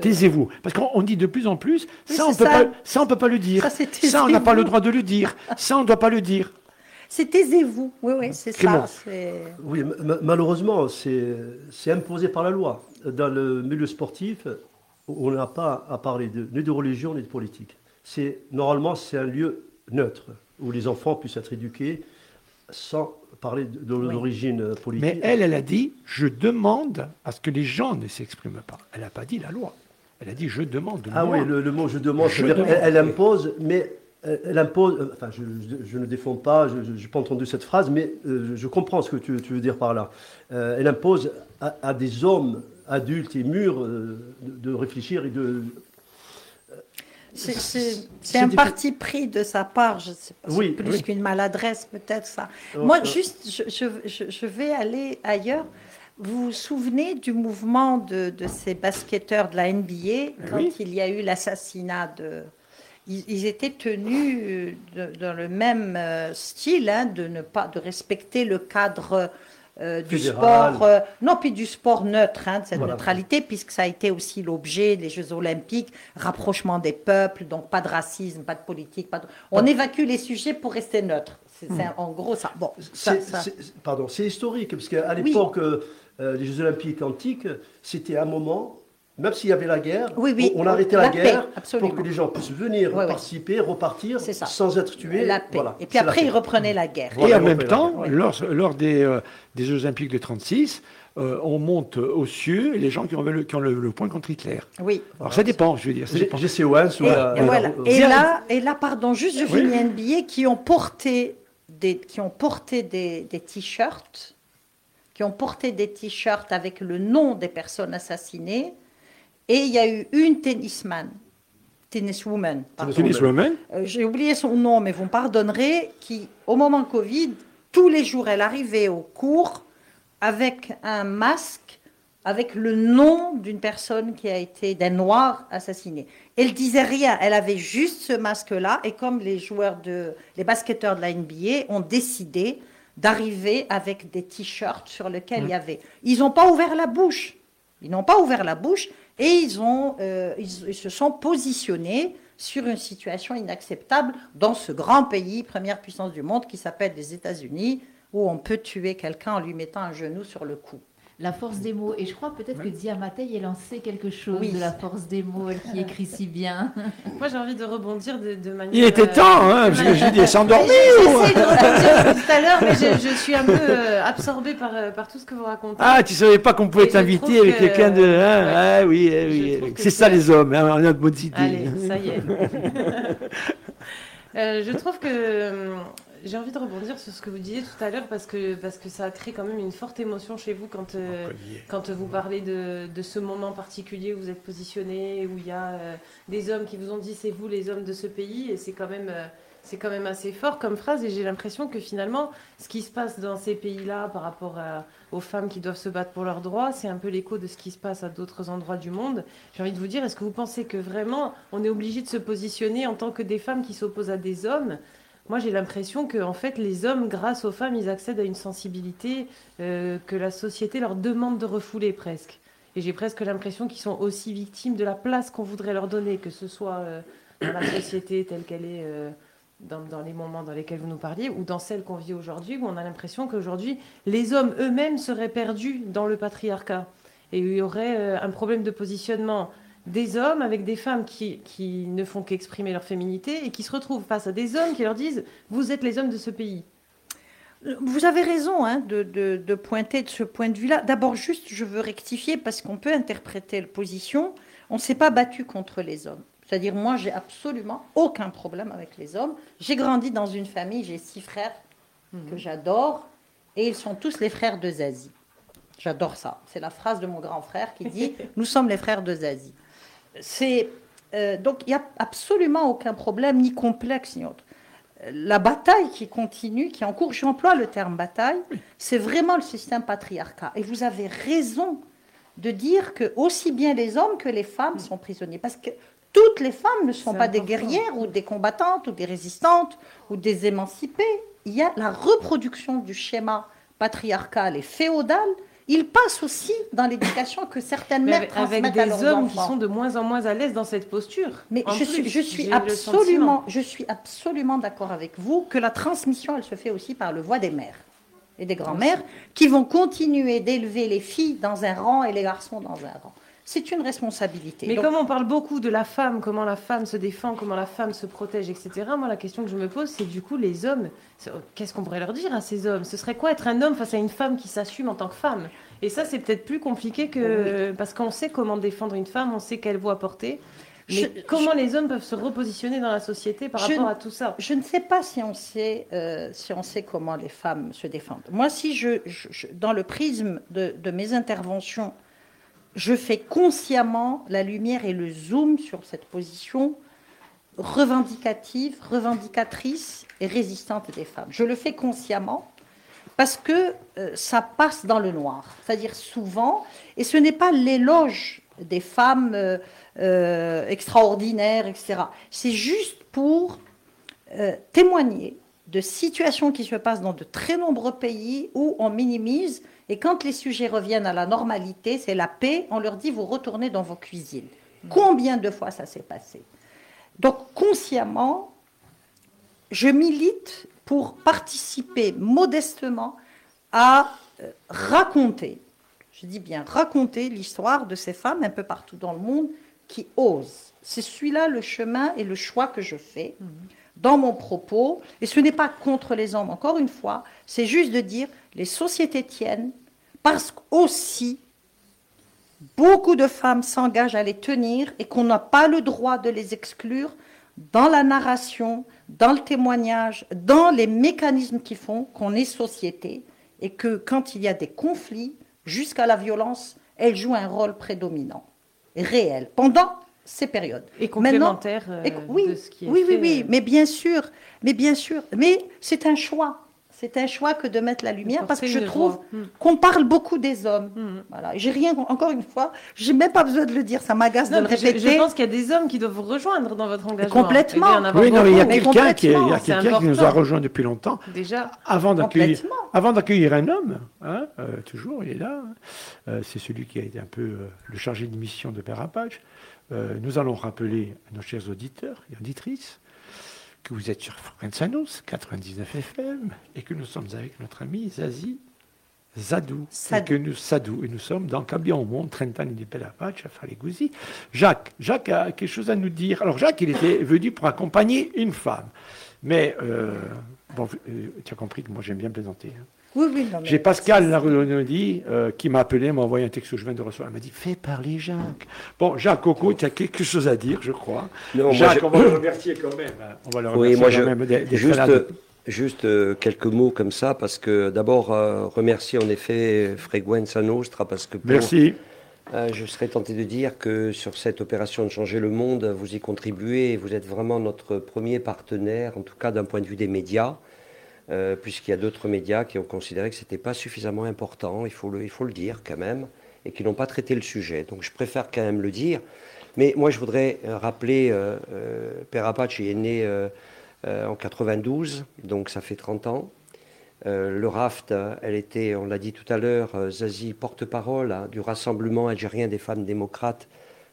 Taisez-vous. Parce qu'on dit de plus en plus, ça, on ne peut, peut, pas le dire. Ça, on n'a pas le droit de le dire. Ça, on ne doit pas le dire. C'est taisez-vous. Oui, oui, c'est ça. Oui, malheureusement, c'est imposé par la loi. Dans le milieu sportif, on n'a pas à parler de, ni de religion ni de politique. Normalement, c'est un lieu neutre où les enfants puissent être éduqués sans parler de, l'origine politique. Mais elle, elle a dit je demande à ce que les gens ne s'expriment pas. Elle n'a pas dit la loi. Elle a dit je demande. Ah oui, le, mot je demande, Elle, impose, mais euh, elle impose. Euh, enfin, je, ne défends pas, je n'ai pas entendu cette phrase, mais euh, je comprends ce que tu, veux dire par là. elle impose à, des hommes adultes et mûrs de réfléchir et de c'est un parti pris de sa part, je sais pas, oui, plus qu'une maladresse peut-être ça. Oh, Moi, oh. juste, je, je, je, vais aller ailleurs. Vous vous souvenez du mouvement de, de ces basketteurs de la NBA quand il y a eu l'assassinat de... Ils, étaient tenus dans le même euh, style, hein, de ne pas de respecter le cadre du sport, non, puis du sport neutre, hein, de cette neutralité, puisque ça a été aussi l'objet des Jeux Olympiques, rapprochement des peuples, donc pas de racisme, pas de politique. Pas On évacue les sujets pour rester neutre. C'est hmm. en gros ça. Bon, pardon, c'est historique, parce qu'à l'époque, les Jeux Olympiques antiques, c'était un moment même s'il y avait la guerre, on, arrêtait la, guerre pour que les gens puissent venir participer, repartir sans être tués. Et puis après, ils reprenaient la guerre. Et en même temps, lors, lors des, euh, des, Jeux Olympiques de 1936, euh, on monte aux cieux les gens qui ont le, qui ont le, point contre Hitler. Oui. Alors ça dépend, je veux dire. GCOS ou et, et, là, et là, pardon, juste je finis un billet qui ont porté des, qui ont porté des, des t-shirts, qui ont porté des t-shirts avec le nom des personnes assassinées et il y a eu une tennisman, tenniswoman. Tenniswoman euh, J'ai oublié son nom, mais vous me pardonnerez, qui, au moment Covid, tous les jours, elle arrivait au cours avec un masque avec le nom d'une personne qui a été, d'un noir assassiné. Elle disait rien, elle avait juste ce masque-là, et comme les joueurs de, les basketteurs de la NBA ont décidé d'arriver avec des t-shirts sur lesquels il y avait. Ils n'ont pas ouvert la bouche. Ils n'ont pas ouvert la bouche, et ils, euh, ils, se sont positionnés sur une situation inacceptable dans ce grand pays, première puissance du monde, qui s'appelle les États-Unis, où on peut tuer quelqu'un en lui mettant un genou sur le cou. La force des mots. Et je crois peut-être que Diamatei ait lancé quelque chose de la force des mots, elle qui écrit si bien. Moi, j'ai envie de rebondir de, manière. Il était temps, hein, parce que j'ai dit s'endormir. J'essaie de rebondir tout à l'heure, mais je, je, suis un peu euh, absorbée par, euh, par tout ce que vous racontez. Ah, tu savais pas qu'on pouvait t'inviter avec quelqu'un de. Hein, ah oui, eh oui. C'est ça les hommes, hein, on a de bonnes idées. Allez, ça y est. euh, je trouve que j'ai envie de rebondir sur ce que vous disiez tout à l'heure parce que, parce que ça a créé quand même une forte émotion chez vous quand, euh, quand vous parlez de, de, ce moment particulier où vous êtes positionné, où il y a euh, des hommes qui vous ont dit c'est vous les hommes de ce pays et c'est quand même... Euh, c'est quand même assez fort comme phrase et j'ai l'impression que finalement, ce qui se passe dans ces pays-là par rapport aux femmes qui doivent se battre pour leurs droits, c'est un peu l'écho de ce qui se passe à d'autres endroits du monde. J'ai envie de vous dire, est-ce que vous pensez que vraiment on est obligé de se positionner en tant que des femmes qui s'opposent à des hommes moi, j'ai l'impression que en fait, les hommes, grâce aux femmes, ils accèdent à une sensibilité euh, que la société leur demande de refouler presque. Et j'ai presque l'impression qu'ils sont aussi victimes de la place qu'on voudrait leur donner, que ce soit euh, dans la société telle qu'elle est euh, dans, dans, les moments dans lesquels vous nous parliez, ou dans celle qu'on vit aujourd'hui, où on a l'impression qu'aujourd'hui, les hommes eux-mêmes seraient perdus dans le patriarcat. Et il y aurait un problème de positionnement des hommes avec des femmes qui, qui ne font qu'exprimer leur féminité et qui se retrouvent face à des hommes qui leur disent Vous êtes les hommes de ce pays. Vous avez raison hein, de, de, pointer de ce point de vue-là. D'abord, juste, je veux rectifier parce qu'on peut interpréter la position. On ne s'est pas battu contre les hommes. C'est-à-dire, moi, j'ai absolument aucun problème avec les hommes. J'ai grandi dans une famille, j'ai six frères mhm. que j'adore, et ils sont tous les frères de Zazie. J'adore ça. C'est la phrase de mon grand frère qui dit Nous sommes les frères de Zazie c'est euh, donc il n'y a absolument aucun problème, ni complexe, ni autre. La bataille qui continue, qui est en cours, j'emploie le terme bataille, c'est vraiment le système patriarcat. Et vous avez raison de dire que aussi bien les hommes que les femmes sont prisonniers. Parce que toutes les femmes ne sont pas des guerrières ou des combattantes ou des résistantes ou des émancipées. Il y a la reproduction du schéma patriarcal et féodal il passe aussi dans l'éducation que certaines mères transmettent avec des hommes qui sont de moins en moins à l'aise dans cette posture. Mais je, suis, je suis absolument, je suis absolument d'accord avec vous que la transmission, elle se fait aussi par le voie des mères et des grands-mères qui vont continuer d'élever les filles dans un rang et les garçons dans un rang. C'est une responsabilité. Mais comme on parle beaucoup de la femme, comment la femme se défend, comment la femme se protège, etc., moi, la question que je me pose, c'est du coup, les hommes, qu'est-ce qu'on pourrait leur dire à ces hommes? Ce serait quoi être un homme face à une femme qui s'assume en tant que femme? Et ça, c'est peut-être plus compliqué que... Parce qu'on sait comment défendre une femme, on sait quelle voix porter. Mais comment les hommes peuvent se repositionner dans la société par rapport à tout ça? Je ne sais pas si on sait, euh, si on sait comment les femmes se défendent. Moi, si je, dans le prisme de, de mes interventions, je fais consciemment la lumière et le zoom sur cette position revendicative, revendicatrice et résistante des femmes. Je le fais consciemment parce que euh, ça passe dans le noir, c'est-à-dire souvent, et ce n'est pas l'éloge des femmes euh, euh, extraordinaires, etc. C'est juste pour témoigner de situations qui se passent dans de très nombreux pays où on minimise. Et quand les sujets reviennent à la normalité, c'est la paix, on leur dit vous retournez dans vos cuisines. Combien de fois ça s'est passé? Donc consciemment, je milite pour participer modestement à euh, raconter, je dis bien raconter l'histoire de ces femmes un peu partout dans le monde qui osent. C'est celui-là le chemin et le choix que je fais dans mon propos. Et ce n'est pas contre les hommes, encore une fois, c'est juste de dire les sociétés tiennent parce qu'aussi beaucoup de femmes s'engagent à les tenir et qu'on n'a pas le droit de les exclure dans la narration, dans le témoignage, dans les mécanismes qui font qu'on est société et que quand il y a des conflits, jusqu'à la violence, elles jouent un rôle prédominant, réel, pendant ces périodes. Et complémentaire euh, oui, de ce qui est oui, fait. Oui, oui, mais bien sûr, mais bien sûr, mais c'est un choix. C'est un choix que de mettre la lumière parce que je trouve hmm. qu'on parle beaucoup des hommes. Hmm. Voilà. J'ai rien, encore une fois, j'ai même pas besoin de le dire, ça m'agace de le répéter. Je, pense qu'il y a des hommes qui doivent vous rejoindre dans votre engagement. Complètement. Oui, non, il y a quelqu'un qui, qui, nous a rejoint depuis longtemps. Déjà. Avant d'accueillir, avant d'accueillir un homme, hein, euh, toujours, il est là. Hein. Euh, c'est celui qui a été un peu euh, le chargé de mission de Père Apache. Nous allons rappeler à nos chers auditeurs et auditrices que vous êtes sur Frenzanos 99 FM et que nous sommes avec notre ami Zazie Zadou. Et que nous, Sadou. Et nous sommes dans Cabion au monde, Trentan et Pelapac, à Falegouzi. Jacques, Jacques a quelque chose à nous dire. Alors Jacques, il était venu pour accompagner une femme. Mais, euh, bon, euh, tu as compris que moi j'aime bien plaisanter. Hein. Oui, oui, J'ai Pascal euh, qui m'a appelé, m'a envoyé un texte que je viens de recevoir. Elle m'a dit Fais parler Jacques. Bon, Jacques Coco, tu as quelque chose à dire, je crois. Jacques, on va le remercier quand même. Hein. On va le remercier oui, moi, quand même des, juste, juste euh, quelques mots comme ça, parce que d'abord, euh, remercier en effet Freguenza Nostra, parce que. Merci. je serais tenté de dire que sur cette opération de changer le monde, vous y contribuez et vous êtes vraiment notre premier partenaire, en tout cas d'un point de vue des médias. Euh, puisqu'il y a d'autres médias qui ont considéré que ce n'était pas suffisamment important, il faut, le, il faut le dire quand même, et qui n'ont pas traité le sujet. Donc je préfère quand même le dire. Mais moi, je voudrais euh, rappeler, euh, euh, Père Apache est né en 92, donc ça fait 30 ans. le RAFT, elle était, on l'a dit tout à l'heure, Zazie, porte-parole hein, du Rassemblement algérien des femmes démocrates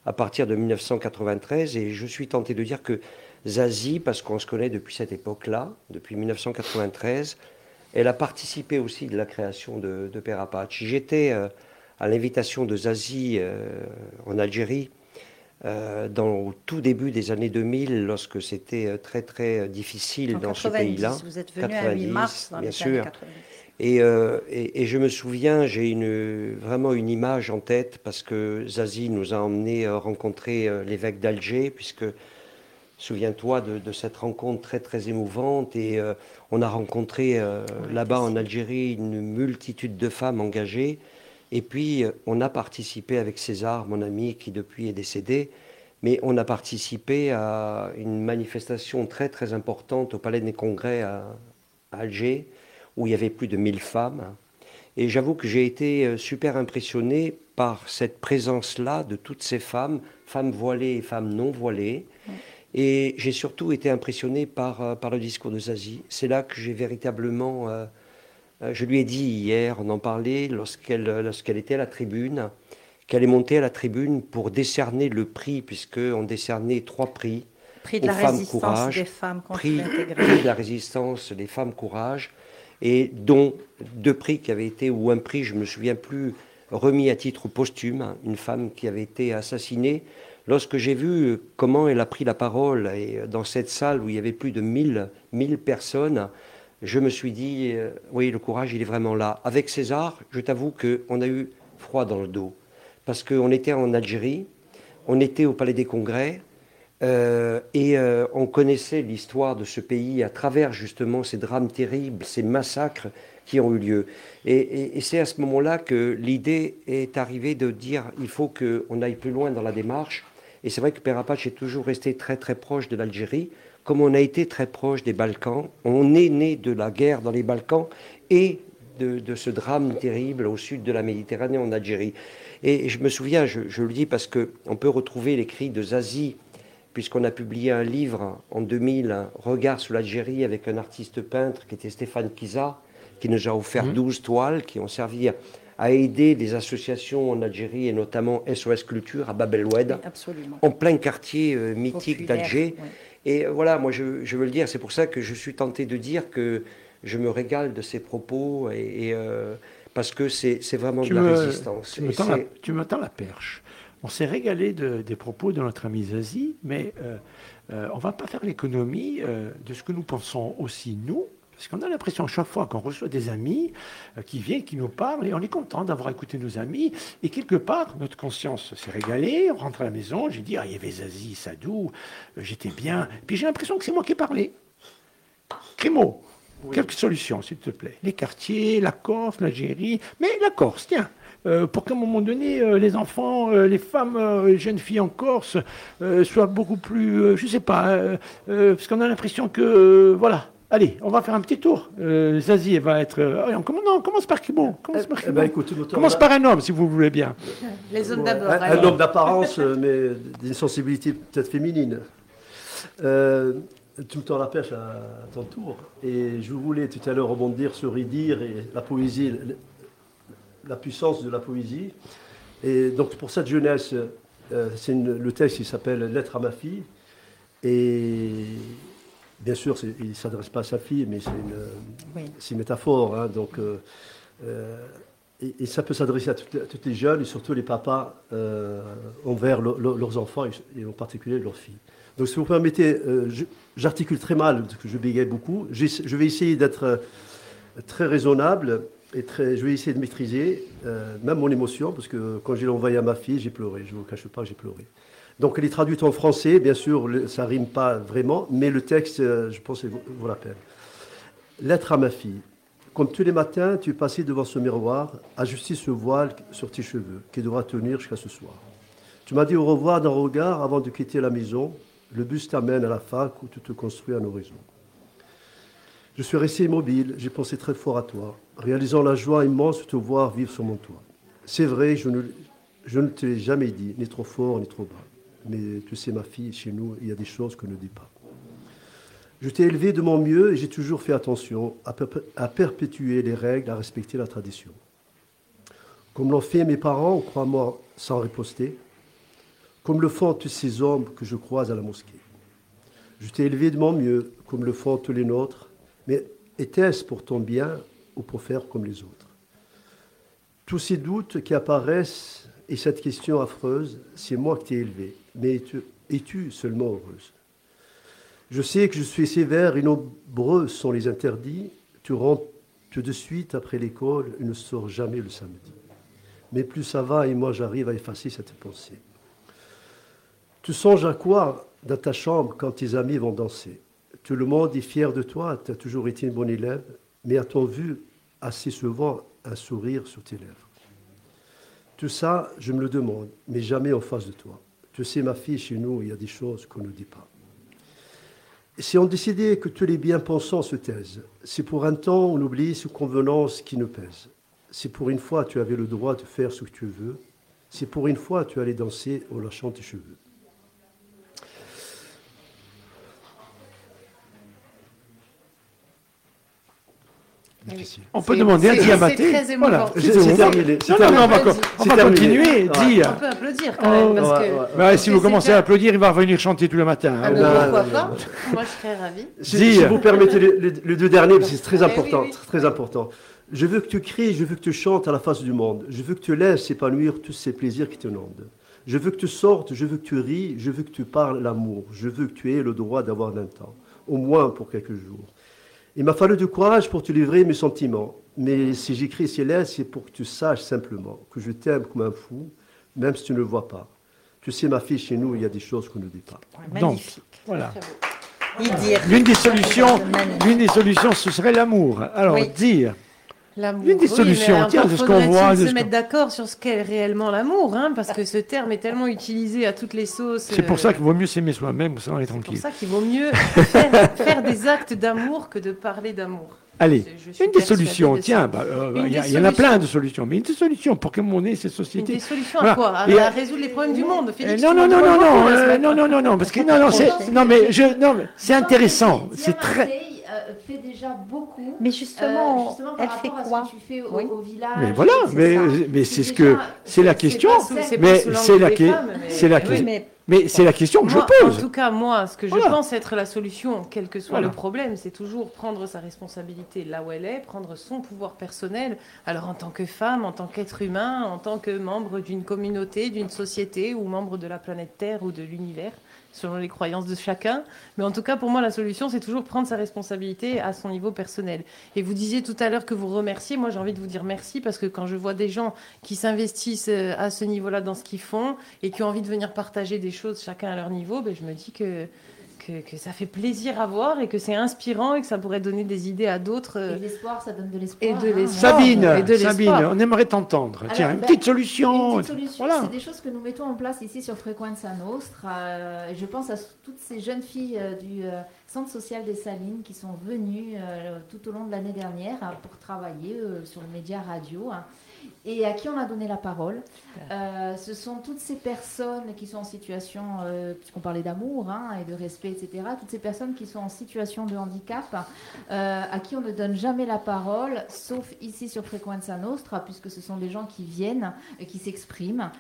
à partir de 1993. Et je suis tenté de dire que Zazie, parce qu'on se connaît depuis cette époque-là, depuis 1993. Elle a participé aussi de la création de, de Père Apache. J'étais euh, à l'invitation de Zazie euh, en Algérie euh, dans, au tout début des années 2000, lorsque c'était très très difficile dans ce pays-là. Vous êtes venu à 8 mars dans bien les sûr. Et, et, et, je me souviens, j'ai une, vraiment une image en tête parce que Zazie nous a emmenés rencontrer l'évêque d'Alger, puisque Souviens-toi de, cette rencontre très très émouvante et euh, on a rencontré euh, là-bas en Algérie une multitude de femmes engagées et puis euh, on a participé avec César, mon ami qui depuis est décédé, mais on a participé à une manifestation très très importante au Palais des Congrès à, à Alger où il y avait plus de 1000 femmes. Et j'avoue que j'ai été super impressionné par cette présence-là de toutes ces femmes, femmes voilées et femmes non voilées. Et j'ai surtout été impressionné par, euh, par le discours de Zazie. C'est là que j'ai véritablement... Euh, euh, je lui ai dit hier, on en parlait, lorsqu'elle lorsqu'elle était à la tribune, qu'elle est montée à la tribune pour décerner le prix, puisqu'on décernait trois prix. Prix de la femmes résistance courage, des femmes contre prix, prix de la résistance des femmes courage, et dont deux prix qui avaient été, ou un prix, je ne me souviens plus, remis à titre posthume, une femme qui avait été assassinée Lorsque j'ai vu comment elle a pris la parole et dans cette salle où il y avait plus de 1000, 1000 personnes, je me suis dit, euh, oui, le courage, il est vraiment là. Avec César, je t'avoue qu'on a eu froid dans le dos. Parce qu'on était en Algérie, on était au Palais des Congrès, euh, et euh, on connaissait l'histoire de ce pays à travers justement ces drames terribles, ces massacres qui ont eu lieu. Et, et c'est à ce moment-là que l'idée est arrivée de dire il faut qu'on aille plus loin dans la démarche et c'est vrai que Père Apache est toujours resté très très proche de l'Algérie, comme on a été très proche des Balkans. On est né de la guerre dans les Balkans et de, ce drame terrible au sud de la Méditerranée, en Algérie. Et je me souviens, je, le dis parce qu'on peut retrouver l'écrit de Zazie puisqu'on a publié un livre en 2000, Regard sur l'Algérie, avec un artiste peintre qui était Stéphane Kiza, qui nous a offert 12 mmh. toiles qui ont servi à aider des associations en Algérie et notamment SOS Culture à Bab el-Oued, en plein quartier euh, mythique d'Alger. Et euh, voilà, moi je, veux le dire, c'est pour ça que je suis tenté de dire que je me régale de ces propos et, euh, parce que c'est vraiment de la résistance. Tu me, tends la, perche. On s'est régalé des propos de notre ami Zazie, mais on ne va pas faire l'économie de ce que nous pensons aussi, nous, parce qu'on a l'impression chaque fois qu'on reçoit des amis euh, qui viennent, qui nous parlent, et on est content d'avoir écouté nos amis. Et quelque part, notre conscience s'est régalée. On rentre à la maison, j'ai dit, ah, il y avait Zazie, Sadou, euh, j'étais bien. Puis j'ai l'impression que c'est moi qui ai parlé. Crémo, quelques solutions, s'il te plaît. Les quartiers, la Corse, l'Algérie, mais la Corse, tiens. Euh, pour qu'à un moment donné, les enfants, les femmes, les jeunes filles en Corse soient beaucoup plus, je ne sais pas, parce qu'on a l'impression que, voilà, Allez, on va faire un petit tour. Euh, Zazie va être. Euh, on, commence, par qui bon commence par, eh ben, commence par un homme, si vous voulez bien? Les hommes d'abord. Un, homme d'apparence, euh, mais d'une sensibilité peut-être féminine. tu me tends la pêche à, ton tour. Et je voulais tout à l'heure rebondir sur Ridir et la poésie, la puissance de la poésie. Et donc pour cette jeunesse, c'est le texte qui s'appelle Lettre à ma fille. Et Bien sûr, il ne s'adresse pas à sa fille, mais c'est une, métaphore. Hein, donc, euh, euh, et, ça peut s'adresser à toutes, les jeunes et surtout les papas euh, envers leurs enfants et, en particulier leurs filles. Donc, si vous permettez, j'articule très mal, parce que je bégaye beaucoup. Je vais essayer d'être très raisonnable et très, je vais essayer de maîtriser même mon émotion, parce que quand j'ai envoyé à ma fille, j'ai pleuré. Je ne vous cache pas, j'ai pleuré. Donc elle est traduite en français, bien sûr, ça rime pas vraiment, mais le texte, euh, je pense, vaut la peine. Lettre à ma fille. Comme tous les matins, tu passé devant ce miroir, ajusté ce voile sur tes cheveux, qui devra tenir jusqu'à ce soir. Tu m'as dit au revoir d'un regard avant de quitter la maison. Le bus t'amène à la fac où tu te construis un horizon. Je suis resté immobile, j'ai pensé très fort à toi, réalisant la joie immense de te voir vivre sur mon toit. C'est vrai, je ne, je ne te l'ai jamais dit, ni trop fort, ni trop bas mais tu sais, ma fille, chez nous, il y a des choses qu'on ne dit pas. Je t'ai élevé de mon mieux et j'ai toujours fait attention à, perpétuer les règles, à respecter la tradition. Comme l'ont fait mes parents, crois-moi, sans riposter, comme le font tous ces hommes que je croise à la mosquée. Je t'ai élevé de mon mieux, comme le font tous les nôtres, mais était-ce pour ton bien ou pour faire comme les autres? Tous ces doutes qui apparaissent et cette question affreuse, c'est moi qui t'ai élevé mais es-tu seulement heureuse? Je sais que je suis sévère et nombreux sont les interdits. Tu rentres de suite après l'école et ne sors jamais le samedi. Mais plus ça va et moi j'arrive à effacer cette pensée. Tu songes à quoi dans ta chambre quand tes amis vont danser? Tout le monde est fier de toi, tu as toujours été une bonne élève, mais a-t-on vu assez souvent un sourire sur tes lèvres Tout ça, je me le demande, mais jamais en face de toi. Je sais, ma fille, chez nous, il y a des choses qu'on ne dit pas. Si on décidait que tous les bien-pensants se taisent, c'est pour un temps on oublie ce convenance qui nous pèse. C'est pour une fois tu avais le droit de faire ce que tu veux. C'est pour une fois tu allais danser en lâchant tes cheveux. On peut demander à Diamaté. C'est très émouvant. C'est terminé. Non, non, on va, continuer. Dis. On peut applaudir quand même. Parce que bah, si vous commencez à applaudir, il va revenir chanter tout le matin. Ah, bah, pourquoi pas Moi, je serais ravie. Si, vous permettez les, deux derniers, c'est très important. Très important. Je veux que tu cries, je veux que tu chantes à la face du monde. Je veux que tu laisses épanouir tous ces plaisirs qui te inondent. Je veux que tu sortes, je veux que tu ris, je veux que tu parles l'amour. Je veux que tu aies le droit d'avoir un temps, au moins pour quelques jours. Il m'a fallu du courage pour te livrer mes sentiments. Mais si j'écris ces lettres, c'est pour que tu saches simplement que je t'aime comme un fou, même si tu ne le vois pas. Tu sais, ma fille, chez nous, il y a des choses qu'on ne dit pas. Donc, voilà. L'une des solutions, l'une des solutions, ce serait l'amour. Alors, dire L'amour. Une des solutions, tiens, ce qu'on voit. se mettre d'accord sur ce qu'est réellement l'amour, hein, parce que ce terme est tellement utilisé à toutes les sauces. C'est pour ça qu'il vaut mieux s'aimer soi-même, ça on est tranquille. C'est pour ça qu'il vaut mieux faire, des actes d'amour que de parler d'amour. Allez, une des solutions, tiens, bah, euh, il y, en a plein de solutions, mais une des solutions pour que mon nez, ces sociétés. Une des solutions à quoi à, euh, résoudre les problèmes du euh, monde, Félix Non, non, non, non, non, non, non, non, non, parce que non, non, c'est, non, mais je, non, c'est intéressant, c'est très. Mais justement, euh, justement elle fait quoi tu fais au, oui. Mais voilà, mais, mais c'est ce que c'est la question. Mais c'est la question c'est la question que je pose. En tout cas, moi, ce que je pense être la solution, quel que soit le problème, c'est toujours prendre sa responsabilité là où elle est, prendre son pouvoir personnel. Alors, en tant que femme, en tant qu'être humain, en tant que membre d'une communauté, d'une société ou membre de la planète Terre ou de l'univers selon les croyances de chacun. Mais en tout cas, pour moi, la solution, c'est toujours prendre sa responsabilité à son niveau personnel. Et vous disiez tout à l'heure que vous remerciez. Moi, j'ai envie de vous dire merci parce que quand je vois des gens qui s'investissent euh, à ce niveau-là dans ce qu'ils font et qui ont envie de venir partager des choses chacun à leur niveau, ben, je me dis que que, ça fait plaisir à voir et que c'est inspirant et que ça pourrait donner des idées à d'autres. Et l'espoir, ça donne de l'espoir. Et de hein. Sabine, Sabine, on aimerait t'entendre. Tiens, une, ben, petite solution. Une petite solution, voilà. c'est des choses que nous mettons en place ici sur Frequenza Nostra. Euh, je pense à toutes ces jeunes filles euh, du euh, Centre social des Salines qui sont venues tout au long de l'année dernière pour travailler sur le média radio. Hein et à qui on a donné la parole. Euh, ce sont toutes ces personnes qui sont en situation, euh, puisqu'on parlait d'amour hein, et de respect, etc., toutes ces personnes qui sont en situation de handicap, euh, à qui on ne donne jamais la parole, sauf ici sur Frequenza Nostra, puisque ce sont des gens qui viennent et qui s'expriment.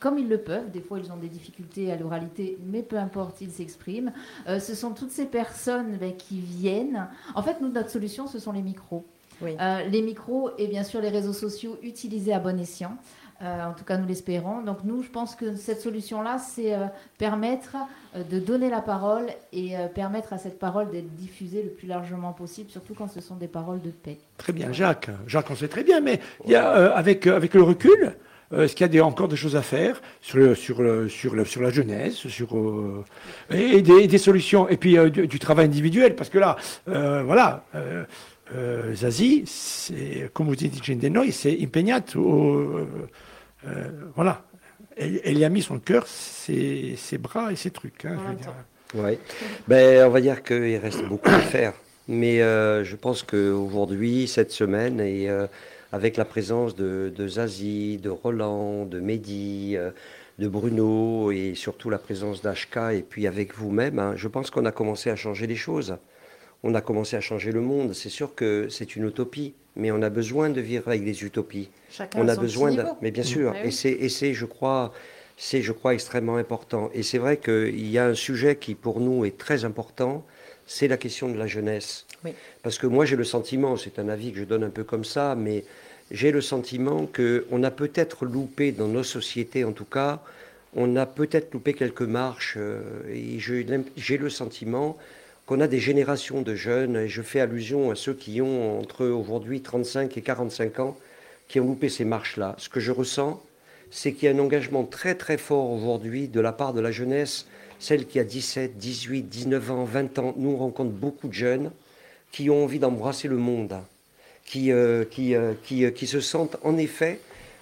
Comme ils le peuvent, des fois ils ont des difficultés à l'oralité, mais peu importe, ils s'expriment. ce sont toutes ces personnes ben, qui viennent. En fait, nous, notre solution, ce sont les micros. Euh, les micros et bien sûr les réseaux sociaux utilisés à bon escient. Euh, en tout cas, nous l'espérons. Donc nous, je pense que cette solution-là, c'est euh, permettre de donner la parole et permettre à cette parole d'être diffusée le plus largement possible, surtout quand ce sont des paroles de paix. Très bien, Jacques. Jacques, on sait très bien, mais il y a, avec, avec le recul, est-ce qu'il y a encore des choses à faire sur, le, sur, le, sur, le, sur la jeunesse sur, et, des, solutions, et puis du, du, travail individuel Parce que là, voilà, euh, Zazie, c'est, come dice de noi, c'est impegnato. Euh, euh, voilà. Elle, elle, y a mis son cœur, ses, ses bras et ses trucs. Hein, ouais. Ben, on va dire qu'il reste beaucoup à faire. Mais euh, je pense qu'aujourd'hui, cette semaine, et euh, avec la présence de, de, Zazie, de Roland, de Mehdi, euh, de Bruno, et surtout la présence d'Ashka, et puis avec vous-même, hein, je pense qu'on a commencé à changer les choses on a commencé à changer le monde. C'est sûr que c'est une utopie, mais on a besoin de vivre avec des utopies. Chacun on a besoin de... mais bien sûr, et c'est, je crois, c'est, je crois, extrêmement important. Et c'est vrai qu'il y a un sujet qui pour nous est très important, c'est la question de la jeunesse. Parce que moi j'ai le sentiment, c'est un avis que je donne un peu comme ça, mais j'ai le sentiment que on a peut-être loupé dans nos sociétés, en tout cas, on a peut-être loupé quelques marches. Euh, et j'ai le sentiment qu'on a des générations de jeunes, et je fais allusion à ceux qui ont entre aujourd'hui 35 et 45 ans, qui ont loupé ces marches-là. Ce que je ressens, c'est qu'il y a un engagement très très fort aujourd'hui de la part de la jeunesse, celle qui a 17, 18, 19 ans, 20 ans. Nous, on rencontre beaucoup de jeunes qui ont envie d'embrasser le monde, qui, euh, qui, euh, euh, qui, se sentent en effet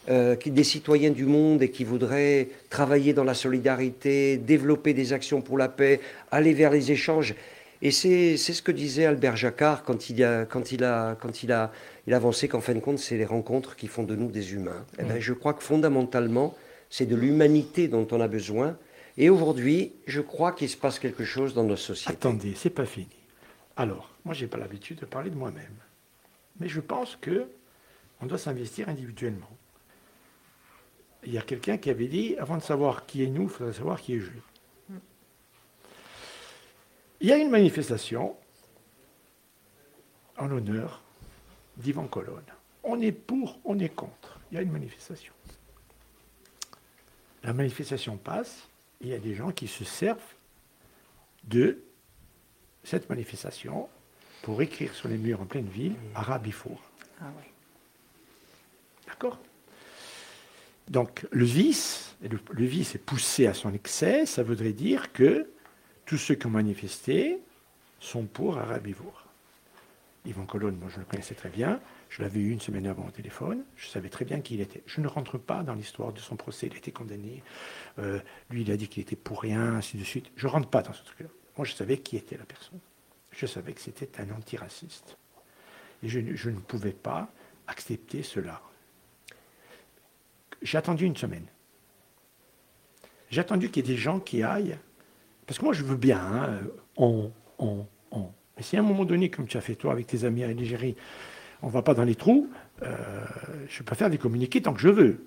des citoyens du monde et qui voudraient travailler dans la solidarité, développer des actions pour la paix, aller vers les échanges. Et c'est ce que disait Albert Jacquard quand il a, quand il a, quand il a, il avancé qu'en fin de compte, c'est les rencontres qui font de nous des humains. Et eh ben, je crois que fondamentalement, c'est de l'humanité dont on a besoin. Et aujourd'hui, je crois qu'il se passe quelque chose dans nos sociétés. Attendez, c'est pas fini. Alors, moi, j'ai pas l'habitude de parler de moi-même, mais je pense que on doit s'investir individuellement. Il y a quelqu'un qui avait dit, avant de savoir qui est nous, il faudrait savoir qui est Jules. Il y a une manifestation en l'honneur d'Ivan Colonne. On est pour, on est contre. Il y a une manifestation. La manifestation passe, il y a des gens qui se servent de cette manifestation pour écrire sur les murs en pleine ville Arabifour. Ah D'accord? Donc le vice, le, le vice est poussé à son excès, ça voudrait dire que tous ceux qui ont manifesté sont pour Arabivour. Yvan Colonne, moi je le connaissais très bien, je l'avais eu une semaine avant au téléphone, je savais très bien qui il était. Je ne rentre pas dans l'histoire de son procès, il a été condamné, euh, lui il a dit qu'il était pour rien, ainsi de suite. Je ne rentre pas dans ce truc-là. Moi je savais qui était la personne. Je savais que c'était un antiraciste. Et je, je ne pouvais pas accepter cela. J'ai attendu une semaine. J'ai attendu qu'il y ait des gens qui aillent. Parce que moi, je veux bien, hein, on, on, on. Mais si à un moment donné, comme tu as fait toi avec tes amis à l'Algérie, on ne va pas dans les trous, euh, je peux faire des communiqués tant que je veux.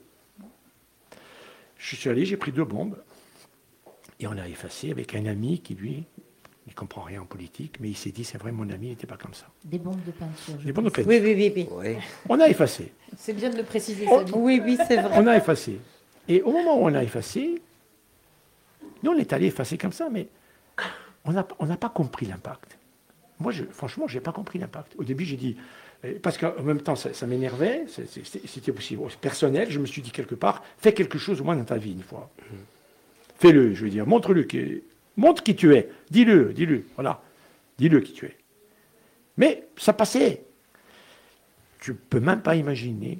Je suis allé, j'ai pris deux bombes, et on a effacé avec un ami qui, lui, il ne comprend rien en politique, mais il s'est dit, c'est vrai, mon ami n'était pas comme ça. Des bombes de peinture. Des bombes de peinture. Oui, oui, oui. Oui. On a effacé. C'est bien de le préciser. Oui, oui, c'est vrai. On a effacé. Et au moment où on a effacé, nous, on est allé effacer comme ça, mais on n'a pas compris l'impact. Moi, franchement, je n'ai pas compris l'impact. Au début, j'ai dit, euh, parce qu'en même temps, ça, m'énervait, c'était aussi personnel, je me suis dit quelque part, fais quelque chose au moins dans ta vie une fois. Fais-le, je veux dire, montre-le, montre qui tu es, dis-le, dis-le, voilà, dis-le qui tu es. Mais ça passait. Tu peux même pas imaginer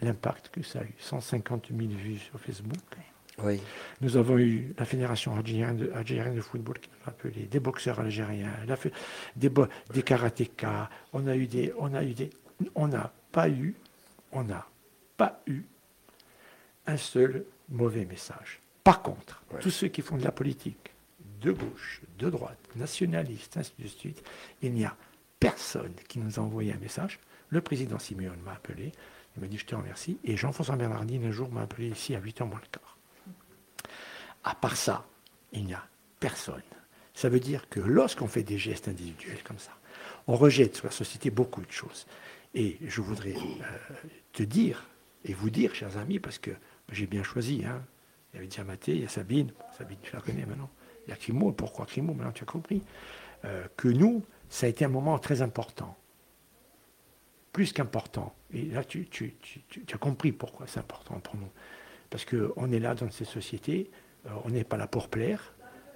l'impact que ça a eu. 150 000 vues sur Facebook. Oui. Nous avons eu la Fédération algérienne de, algérienne de football qui nous a appelé, des boxeurs algériens, la des, des karatékas. On a eu des, on a eu des, on n'a pas eu, on n'a pas eu un seul mauvais message. Par contre, Ouais. tous ceux qui font de la politique, de gauche, de droite, nationalistes, ainsi de suite, il n'y a personne qui nous a envoyé un message. Le président Simeone m'a appelé, il m'a dit je te remercie, et Jean-François Bernardine un jour m'a appelé ici à 8h moins le quart. À part ça, il n'y a personne. Ça veut dire que lorsqu'on fait des gestes individuels comme ça, on rejette sur la société beaucoup de choses. Et je voudrais euh, te dire, et vous dire, chers amis, parce que j'ai bien choisi, hein, il y avait Diamaté, il y a Sabine, Sabine tu la connais maintenant, il y a Crimo, pourquoi Crimo, maintenant tu as compris, euh, que nous, ça a été un moment très important. Plus qu'important. Et là, tu, tu- as compris pourquoi c'est important pour nous. Parce qu'on est là dans ces sociétés, euh, on n'est pas là pour plaire,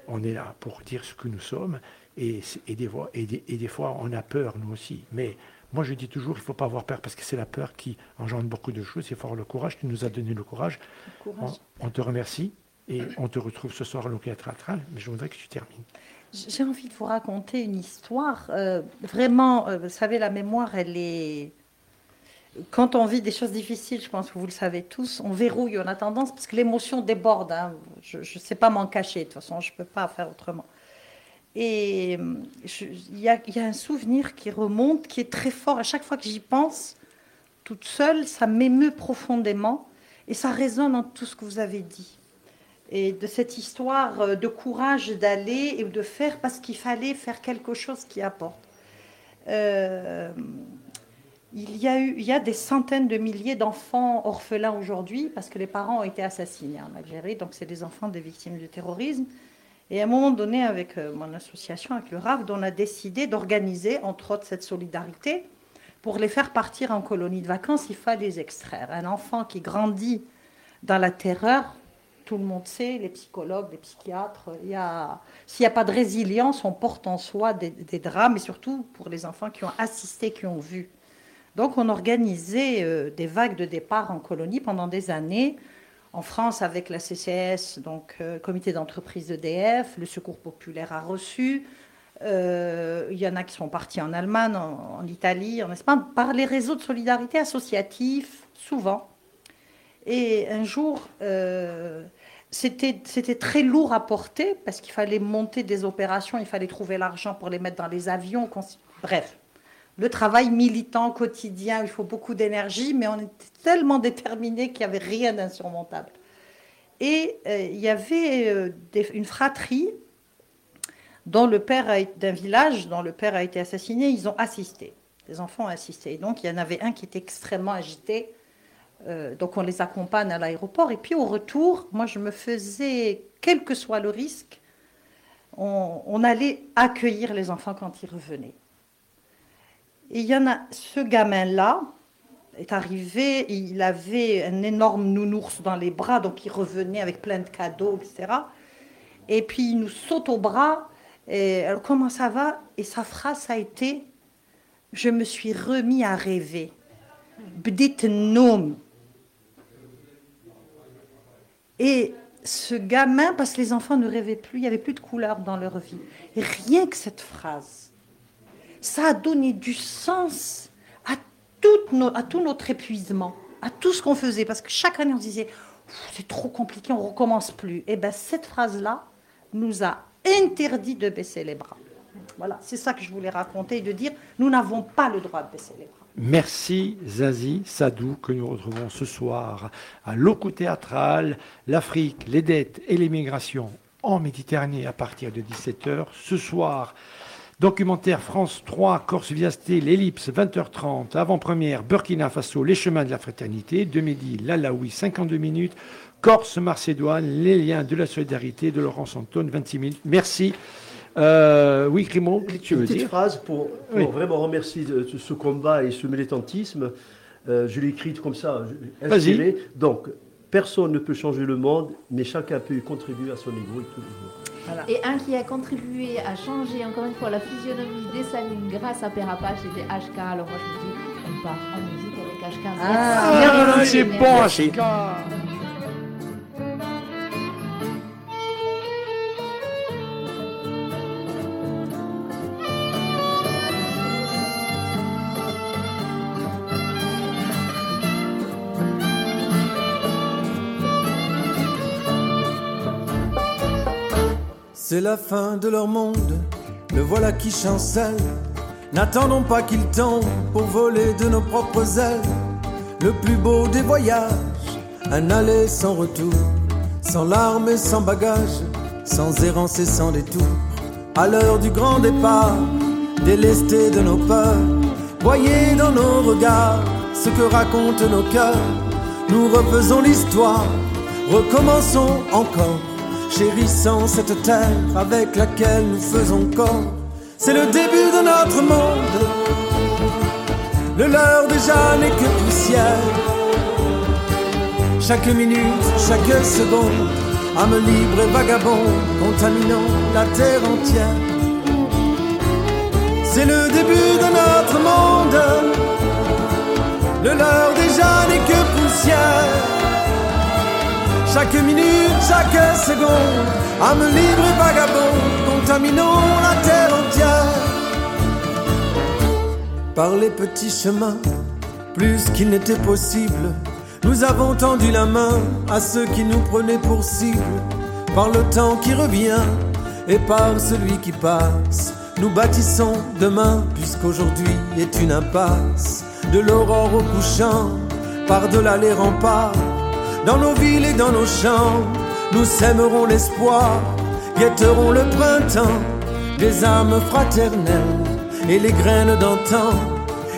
on est là pour dire ce que nous sommes, et, des, fois, et, des, et des fois on a peur, nous aussi. Mais moi je dis toujours, il ne faut pas avoir peur, parce que c'est la peur qui engendre beaucoup de choses, il faut avoir le courage, tu nous as donné le courage. On, on te remercie, et on te retrouve ce soir à l'Okéa Théâtral, mais je voudrais que tu termines. J'ai envie de vous raconter une histoire. euh, vraiment, euh, vous savez, la mémoire, elle est. Quand on vit des choses difficiles, je pense que vous le savez tous, on verrouille, on a tendance, parce que l'émotion déborde. hein. Je ne sais pas m'en cacher, de toute façon, je ne peux pas faire autrement. Et euh, il y a un souvenir qui remonte, qui est très fort. À chaque fois que j'y pense, toute seule, ça m'émeut profondément et ça résonne en tout ce que vous avez dit et de cette histoire euh, de courage d'aller et de faire parce qu'il fallait faire quelque chose qui apporte. Euh, il, y a eu, il y a des centaines de milliers d'enfants orphelins aujourd'hui parce que les parents ont été assassinés en Algérie, donc c'est des enfants des victimes du terrorisme. Et à un moment donné, avec euh, mon association, avec le RAFD, on a décidé d'organiser, entre autres, cette solidarité. Pour les faire partir en colonie de vacances, il fallait les extraire. Un enfant qui grandit dans la terreur, tout le monde sait, les psychologues, les psychiatres, s'il n'y a pas de résilience, on porte en soi des drames, et surtout pour les enfants qui ont assisté, qui ont vu. Donc on organisait euh, des vagues de départ en colonie pendant des années. En France, avec la CCS, donc euh, comité d'entreprise d'EDF, le Secours populaire a reçu. Euh, il y en a qui sont partis en Allemagne, en, Italie, en Espagne, par les réseaux de solidarité associatifs, souvent. Et un jour, c'était très lourd à porter parce qu'il fallait monter des opérations, il fallait trouver l'argent pour les mettre dans les avions. Bref, le travail militant quotidien, il faut beaucoup d'énergie, mais on était tellement déterminés qu'il n'y avait rien d'insurmontable. Et euh, il y avait euh, une fratrie dont le père d'un village dont le père a été assassiné, ils ont assisté. Les enfants ont assisté. Et donc il y en avait un qui était extrêmement agité. Euh, donc on les accompagne à l'aéroport. Et puis au retour, moi je me faisais, quel que soit le risque, on allait accueillir les enfants quand ils revenaient. Et il y en a, ce gamin-là est arrivé, il avait un énorme nounours dans les bras, donc il revenait avec plein de cadeaux, etc. Et puis il nous saute au bras, et alors comment ça va? Et sa phrase a été, je me suis remis à rêver. Bdit nom. Et ce gamin, parce que les enfants ne rêvaient plus, il n'y avait plus de couleur dans leur vie. Rien que cette phrase, ça a donné du sens à tout notre épuisement, à tout ce qu'on faisait, parce que chaque année on disait c'est trop compliqué, on recommence plus. Et bien cette phrase-là nous a interdit de baisser les bras. Voilà, c'est ça que je voulais raconter et de dire nous n'avons pas le droit de baisser les bras. Merci Zazie Sadou que nous retrouvons ce soir à Loco Théâtral, l'Afrique, les dettes et l'immigration en Méditerranée à partir de 17h. Ce soir, documentaire France 3, Corse Viasté, l'Ellipse, 20h30, avant-première, Burkina Faso, les chemins de la fraternité, de midi, l'Alaoui, 52 minutes, Corse, Marcédoine, les liens de la solidarité de Laurence Antone, 26 minutes. Merci. Euh, oui, Crimo, tu veux Une petite phrase pour, vraiment remercier de, ce combat et ce militantisme. Euh, je l'ai écrite comme ça, inspiré. Donc, personne ne peut changer le monde, mais chacun peut y contribuer à son niveau et tout Et un qui a contribué à changer encore une fois la physionomie des salines grâce à Père Apache, c'était HK. Alors moi je me dis, on part en musique avec HK. Ah, c'est bon HK C'est la fin de leur monde, le voilà qui chancelle. N'attendons pas qu'il tombe pour voler de nos propres ailes. Le plus beau des voyages, un aller sans retour, sans larmes et sans bagages, sans errance et sans détour. À l'heure du grand départ, délestés de nos peurs, voyez dans nos regards ce que racontent nos cœurs. Nous refaisons l'histoire, recommençons encore chérissant cette terre avec laquelle nous faisons corps. C'est le début de notre monde, le leur déjà n'est que poussière. Chaque minute, chaque seconde, âme libre et vagabond, contaminant la terre entière. C'est le début de notre monde, le leur déjà n'est que poussière. Chaque minute, chaque seconde, âme libre et vagabond, contaminons la terre entière. Par les petits chemins, plus qu'il n'était possible, nous avons tendu la main à ceux qui nous prenaient pour cible. Par le temps qui revient et par celui qui passe, nous bâtissons demain, puisqu'aujourd'hui est une impasse. De l'aurore au couchant, par-delà les remparts dans nos villes et dans nos champs, nous sèmerons l'espoir, guetterons le printemps, des âmes fraternelles et les graines d'antan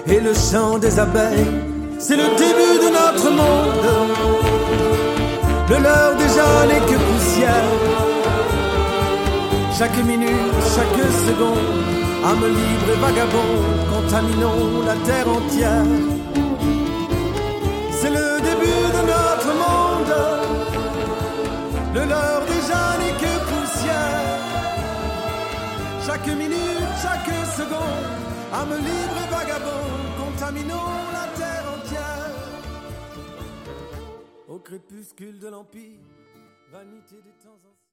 et le chant des abeilles. C'est le début de notre monde. Le leur déjà n'est que poussière. Chaque minute, chaque seconde, âme libre et vagabond, contaminons la terre entière. Chaque minute, chaque seconde, âme libre et vagabond, contaminons la terre entière. Au crépuscule de l'Empire, vanité des temps